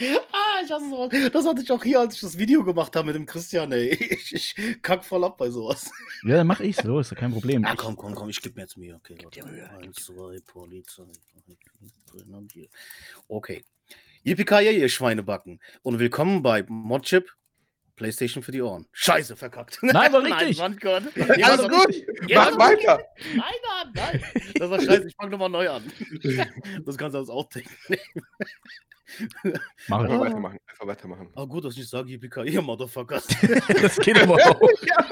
ah, ich hasse sowas. Das hatte ich auch hier, als ich das Video gemacht habe mit dem Christian, ey. Ich, ich kack voll ab bei sowas. Ja, dann mach ich so, ist ja kein Problem. Ja, komm, komm, komm, ich gebe mir jetzt Mühe. Okay, warte. Eins, zwei, Polizei. Okay. Yippie ihr Schweinebacken. Und willkommen bei Modchip PlayStation für die Ohren. Scheiße, verkackt. Nein, war richtig. Nein, Gott. Ja, Alles gut. Ja, Mach weiter. Nein, nein, nein. Das war scheiße. Ich fange nochmal neu an. Das kannst du als Outtake nehmen. Mach Einfach weitermachen. Einfach weitermachen. Ah, gut, dass ich nicht sage, Yippie ihr Motherfuckers. das geht aber auch. ja.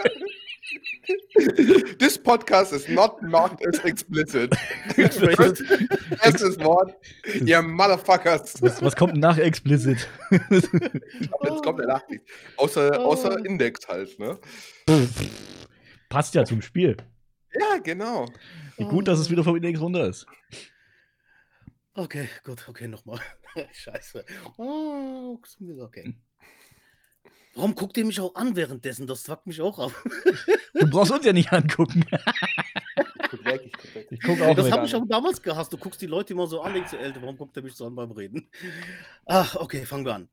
This podcast is not marked as explicit. Erstes Wort, ihr Motherfuckers. Was, was kommt nach explicit? Jetzt kommt der Nachricht. Außer, außer Index halt, ne? Passt ja zum Spiel. Ja, genau. Wie gut, dass es wieder vom Index runter ist. Okay, gut, okay, nochmal. Scheiße. Oh, okay. Warum guckt ihr mich auch an währenddessen? Das fuckt mich auch ab. Du brauchst uns ja nicht angucken. Guck weg, ich guck weg. Ich guck auch das habe ich auch damals gehasst. Du guckst die Leute immer so an, denkst du, Alter, warum guckt er mich so an beim Reden? Ach, okay, fangen wir an.